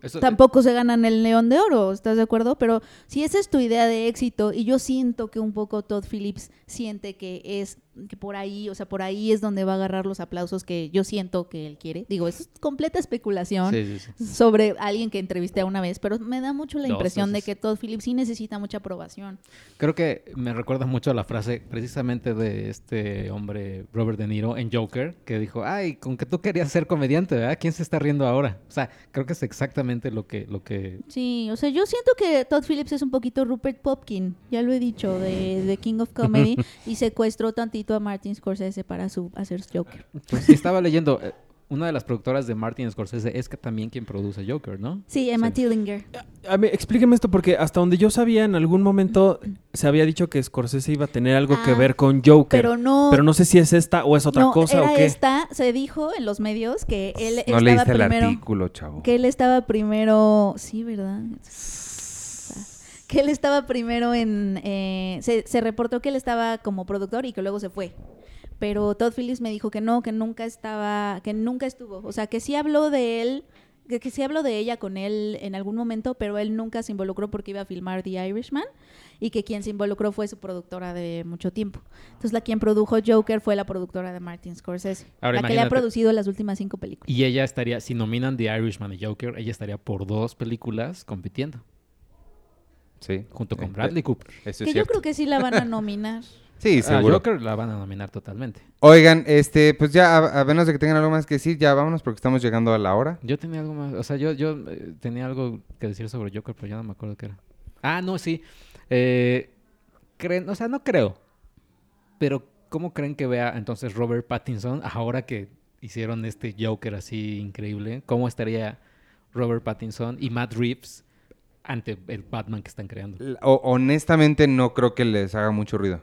Eso- tampoco se ganan el león de oro, ¿estás de acuerdo? Pero si esa es tu idea de éxito y yo siento que un poco Todd Phillips siente que es que por ahí, o sea, por ahí es donde va a agarrar los aplausos que yo siento que él quiere. Digo, es completa especulación Sí, sí, sí. sobre alguien que entrevisté una vez, pero me da mucho la Dos impresión de que Todd Phillips sí necesita mucha aprobación. Creo que me recuerda mucho a la frase precisamente de este hombre Robert De Niro en Joker, que dijo, ay, con que tú querías ser comediante, ¿verdad? ¿Quién se está riendo ahora? O sea, creo que es exactamente lo que... Lo que... Sí, o sea, yo siento que Todd Phillips es un poquito Rupert Popkin, ya lo he dicho, de, de King of Comedy, y secuestró tantito a Martin Scorsese para su, hacer Joker. Pues sí, estaba leyendo, eh, una de las productoras de Martin Scorsese es que también quien produce Joker, ¿no? Sí, Emma Sí. Tillinger. A ver, explíqueme esto porque hasta donde yo sabía en algún momento se había dicho que Scorsese iba a tener algo que Ah, ver con Joker. Pero no, Pero no sé si es esta o es otra no, cosa era o qué. esta, se dijo en los medios que él No estaba leíste el artículo, chavo. que él estaba primero, sí, ¿verdad? Que él estaba primero en, eh, se, se reportó que él estaba como productor y que luego se fue. Pero Todd Phillips me dijo que no, que nunca estaba, que nunca estuvo. O sea, que sí habló de él, que, que sí habló de ella con él en algún momento, pero él nunca se involucró porque iba a filmar The Irishman y que quien se involucró fue su productora de mucho tiempo. Entonces la quien produjo Joker fue la productora de Martin Scorsese, Ahora, la que le ha producido las últimas cinco películas. Y ella estaría, si nominan The Irishman y Joker, ella estaría por dos películas compitiendo, Sí. junto con Eh, Bradley Cooper. Eso es Que yo creo que sí la van a nominar. Sí, A seguro. Joker la van a nominar totalmente. Oigan, este, pues ya, a, a menos de que tengan algo más que decir, ya vámonos porque estamos llegando a la hora. Yo tenía algo más, o sea, yo, yo eh, tenía algo que decir sobre Joker, pero ya no me acuerdo qué era. Ah, no, sí. Eh, creen, o sea, no creo. Pero, ¿cómo creen que vea entonces Robert Pattinson ahora que hicieron este Joker así increíble? ¿Cómo estaría Robert Pattinson y Matt Reeves ante el Batman que están creando? O- honestamente no creo que les haga mucho ruido.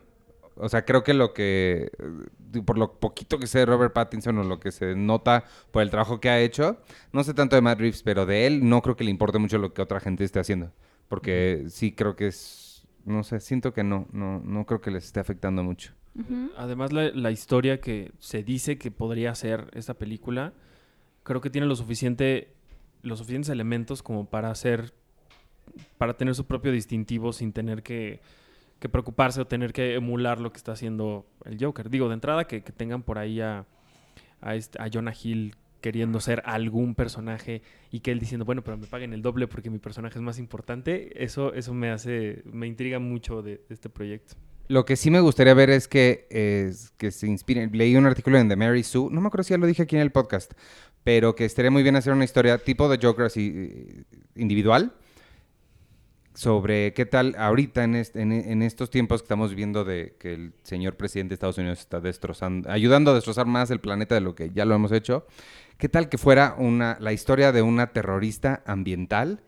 O sea, creo que lo que, eh, por lo poquito que sé de Robert Pattinson o lo que se nota por el trabajo que ha hecho, no sé tanto de Matt Reeves, pero de él no creo que le importe mucho lo que otra gente esté haciendo. Porque sí creo que es, no sé, siento que no, no, no creo que les esté afectando mucho. Además, la, la historia que se dice que podría ser esta película, creo que tiene lo suficiente, los suficientes elementos como para hacer, para tener su propio distintivo sin tener que, que preocuparse o tener que emular lo que está haciendo el Joker. Digo, de entrada que, que tengan por ahí a, a, este- a Jonah Hill queriendo ser algún personaje y que él diciendo, bueno, pero me paguen el doble porque mi personaje es más importante, eso, eso me hace, me intriga mucho de- este proyecto. Lo que sí me gustaría ver es que, que se inspiren. Leí un artículo en The Mary Sue, no me acuerdo si ya lo dije aquí en el podcast, pero que estaría muy bien hacer una historia tipo de Joker así eh, individual sobre qué tal ahorita en, est- en- en estos tiempos que estamos viviendo de que el señor presidente de Estados Unidos está destrozando, ayudando a destrozar más el planeta de lo que ya lo hemos hecho. ¿Qué tal que fuera una, la historia de una terrorista ambiental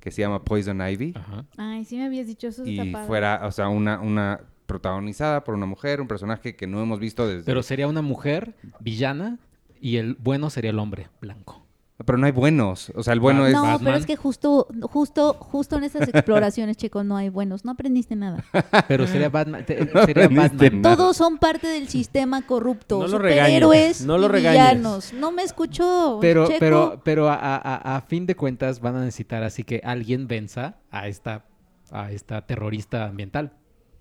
que se llama Poison Ivy? Ajá. Ay, sí me habías dicho eso. y fuera, o sea, una, una protagonizada por una mujer, un personaje que no hemos visto desde... Pero sería una mujer villana y el bueno sería el hombre blanco. Pero no hay buenos, o sea, el bueno Ah, es... No, Batman. pero es que justo, justo, justo en estas exploraciones, chicos, no hay buenos. No aprendiste nada. Pero sería Batman. te- No sería Batman. nada. Todos son parte del sistema corrupto. No lo superhéroes no lo y regañes. villanos. No me escuchó. Pero, Checo. pero, pero a, a- a- a fin de cuentas van a necesitar así que alguien venza a esta, a esta terrorista ambiental.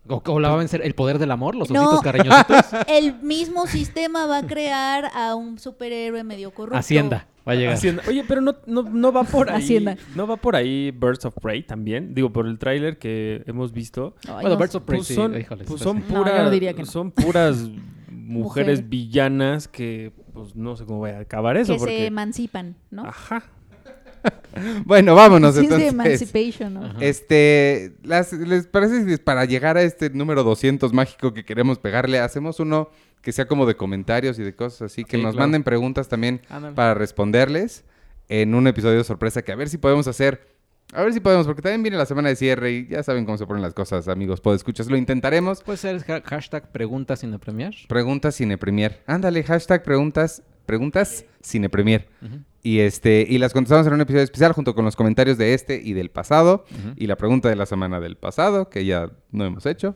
¿O, o la va a vencer el poder del amor? ¿Los No. ositos cariñositos? El mismo sistema va a crear a un superhéroe medio corrupto. Hacienda. Va a llegar. Hacienda. Oye, pero no, no, no va por ahí. Hacienda. No va por ahí Birds of Prey también. Digo, por el tráiler que hemos visto. Ay, Bueno, no Birds of Prey, Pues sí, son, híjole, pues son diría que no. son puras mujeres Mujer. villanas que, pues no sé cómo voy a acabar eso. que porque... se emancipan, ¿no? Ajá. Bueno, vámonos sí, es de entonces. emancipation, ¿no? Ajá. Este, las- ¿les parece si para llegar a este número 200 mágico que queremos pegarle, hacemos uno que sea como de comentarios y de cosas así, que Sí, nos claro. manden preguntas también Ándale. para responderles en un episodio sorpresa que a ver si podemos hacer, a ver si podemos, porque también viene la semana de cierre y ya saben cómo se ponen las cosas, amigos, escuchas, lo intentaremos. Puede ser ha- hashtag preguntas sin premier. Preguntas Cine Premier. Ándale, hashtag preguntas, preguntas Cine Premier. Ujú, Y este, y las contestamos en un episodio especial junto con los comentarios de este y del pasado. Y la pregunta de la semana del pasado, que ya no hemos hecho.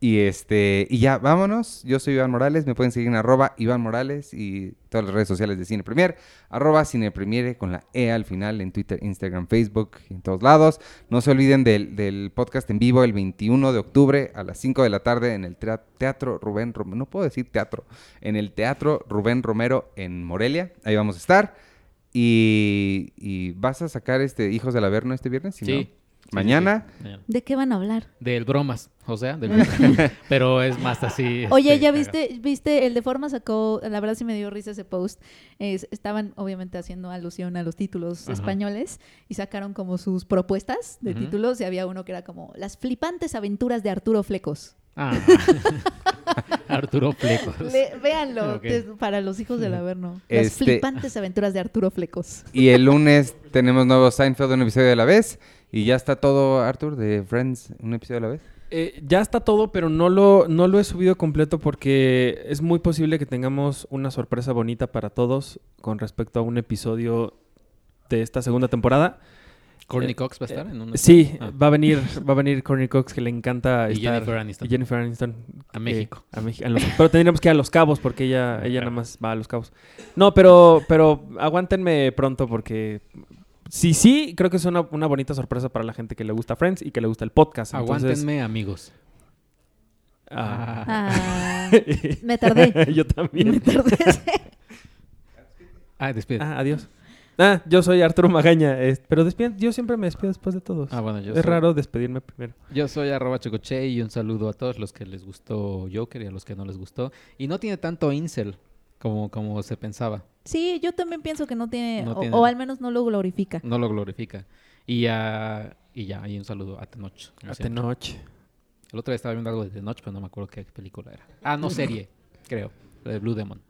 Y este, y ya, vámonos. Yo soy Iván Morales, me pueden seguir en arroba Iván Morales y todas las redes sociales de Cine Premier, arroba Cine Premiere con la E al final en Twitter, Instagram, Facebook en todos lados. No se olviden del, del podcast en vivo el 21 de octubre a las 5 de la tarde en el Teatro Rubén Romero, no puedo decir teatro, en el Teatro Rubén Romero en Morelia. Ahí vamos a estar. Y, y vas a sacar este Hijos del Averno este viernes, Si no, Sí. Sí, sí, Mañana. sí. ¿De qué van a hablar? Del bromas, o sea, del Pero es más así. Oye, este, ¿ya viste, viste, el de forma sacó, la verdad sí me dio risa ese post, es- estaban obviamente haciendo alusión a los títulos Ajá. españoles y sacaron como sus propuestas de títulos y había uno que era como Las flipantes aventuras de Arturo Flecos. Ah. Arturo Flecos. Le- véanlo, para los hijos del Averno. Las Este- flipantes aventuras de Arturo Flecos. Y el lunes tenemos nuevo Seinfeld, un episodio a la vez. Y ya está todo, Arthur, de Friends, un episodio a la vez. Eh, ya está todo, pero no lo, no lo he subido completo porque es muy posible que tengamos una sorpresa bonita para todos con respecto a un episodio de esta segunda temporada. Courtney Eh, Cox va a estar en un. Sí, Ah. va a venir, va a venir Courtney Cox que le encanta Y estar- Jennifer Aniston. y Jennifer Aniston, A eh, México. a Meji- a los- pero tendríamos que ir a Los Cabos porque ella, ella nada más va a Los Cabos. No, pero, pero aguántenme pronto porque sí, sí, creo que es una, una bonita sorpresa para la gente que le gusta Friends y que le gusta el podcast. Entonces, Aguántenme, amigos. ah. Ah, me tardé. Yo también. Me tardé. Ah, despide. Ah, adiós. Ah, yo soy Arturo Magaña, es- pero despide- yo siempre me despido después de todos. Ah, bueno, yo es soy- raro despedirme primero. Yo soy arroba chocoche y un saludo a todos los que les gustó Joker y a los que no les gustó. Y no tiene tanto incel como, como se pensaba. Sí, yo también pienso que no tiene, No o- tiene. o al menos no lo glorifica. No lo glorifica. Y, a, y ya, y un saludo a Tenoch. como Hasta siempre. noche. El otro día estaba viendo algo de Tenoch, pero no me acuerdo qué película era. Ah, no, serie, creo. La de Blue Demon.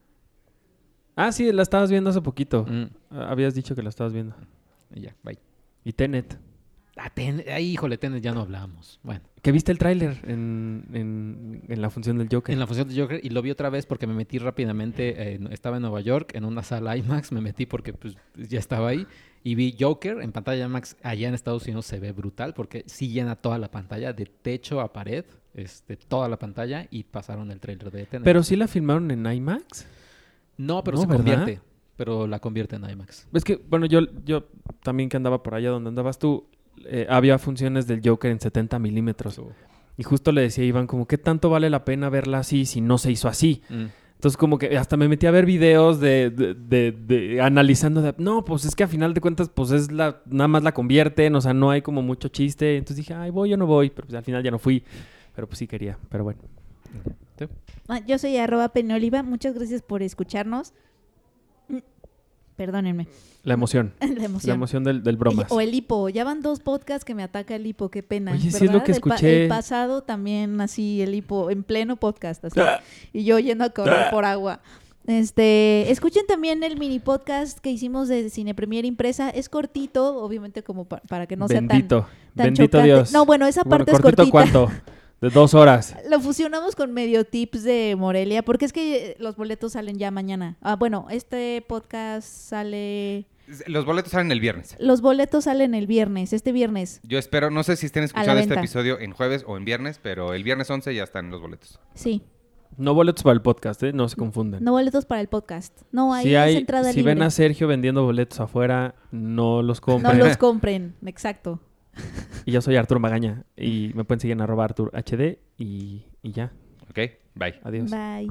Ah, sí, la estabas viendo hace poquito. Mm, Ah, Habías dicho que la estabas viendo. y ya, bye. Y Tenet. Ah, Ten- ay, híjole, Tenet ya no hablamos. Bueno, Que viste el tráiler en, en, en la función del Joker. en la función de Joker y lo vi otra vez porque me metí rápidamente. eh, estaba en Nueva York en una sala IMAX, me metí porque pues, ya estaba ahí y vi Joker en pantalla IMAX. Allá en Estados Unidos se ve brutal porque sí llena toda la pantalla, de techo a pared, este, toda la pantalla y pasaron el trailer de Tenet. Pero sí la filmaron en IMAX. No, pero No, se ¿verdad? convierte. Pero la convierte en IMAX. Es que, bueno, yo, yo también que andaba por allá donde andabas tú, eh, había funciones del Joker en 70 milímetros. Y justo le decía a Iván, como, ¿qué tanto vale la pena verla así si no se hizo así? Mm. Entonces, como que hasta me metí a ver videos de, de, de- de- analizando, de, no, pues es que a final de cuentas, pues es la, nada más la convierten, o sea, no hay como mucho chiste. Entonces dije, ay, voy o no voy, pero pues al final ya no fui. Pero pues sí quería, pero bueno. Ah, Yo soy arroba penoliva. Muchas gracias por escucharnos. Mm, Perdónenme. La emoción, La la emoción. emoción del, del bromas. O el hipo. Ya van dos podcasts que me ataca el hipo. Qué pena. Oye, sí es lo que escuché. El, pasado también así, el hipo, en pleno podcast. Así. Y yo yendo a correr por agua. Este, escuchen también el mini podcast que hicimos de Cine Premier Impresa. Es cortito, obviamente como pa- para que no sea tan, bendito, tan bendito chocante. Dios. No, bueno, esa Bueno, parte es cortito, cortita. ¿cuánto? De dos horas. Lo fusionamos con medio tips de Morelia, porque es que los boletos salen ya mañana. Ah, bueno, este podcast sale. Los boletos salen el viernes. Los boletos salen el viernes, este viernes. Yo espero, no sé si estén escuchando este episodio en jueves o en viernes, pero el viernes 11 ya están los boletos. Sí, No boletos para el podcast, ¿eh? No se confundan. no boletos para el podcast. No, ahí si es hay, entrada si libre. ven a Sergio vendiendo boletos afuera, no los no compren. los compren, exacto. Y yo soy Artur Magaña. Y me pueden seguir en arroba Artur HD. Y, y ya. Ok, bye. Adiós. Bye.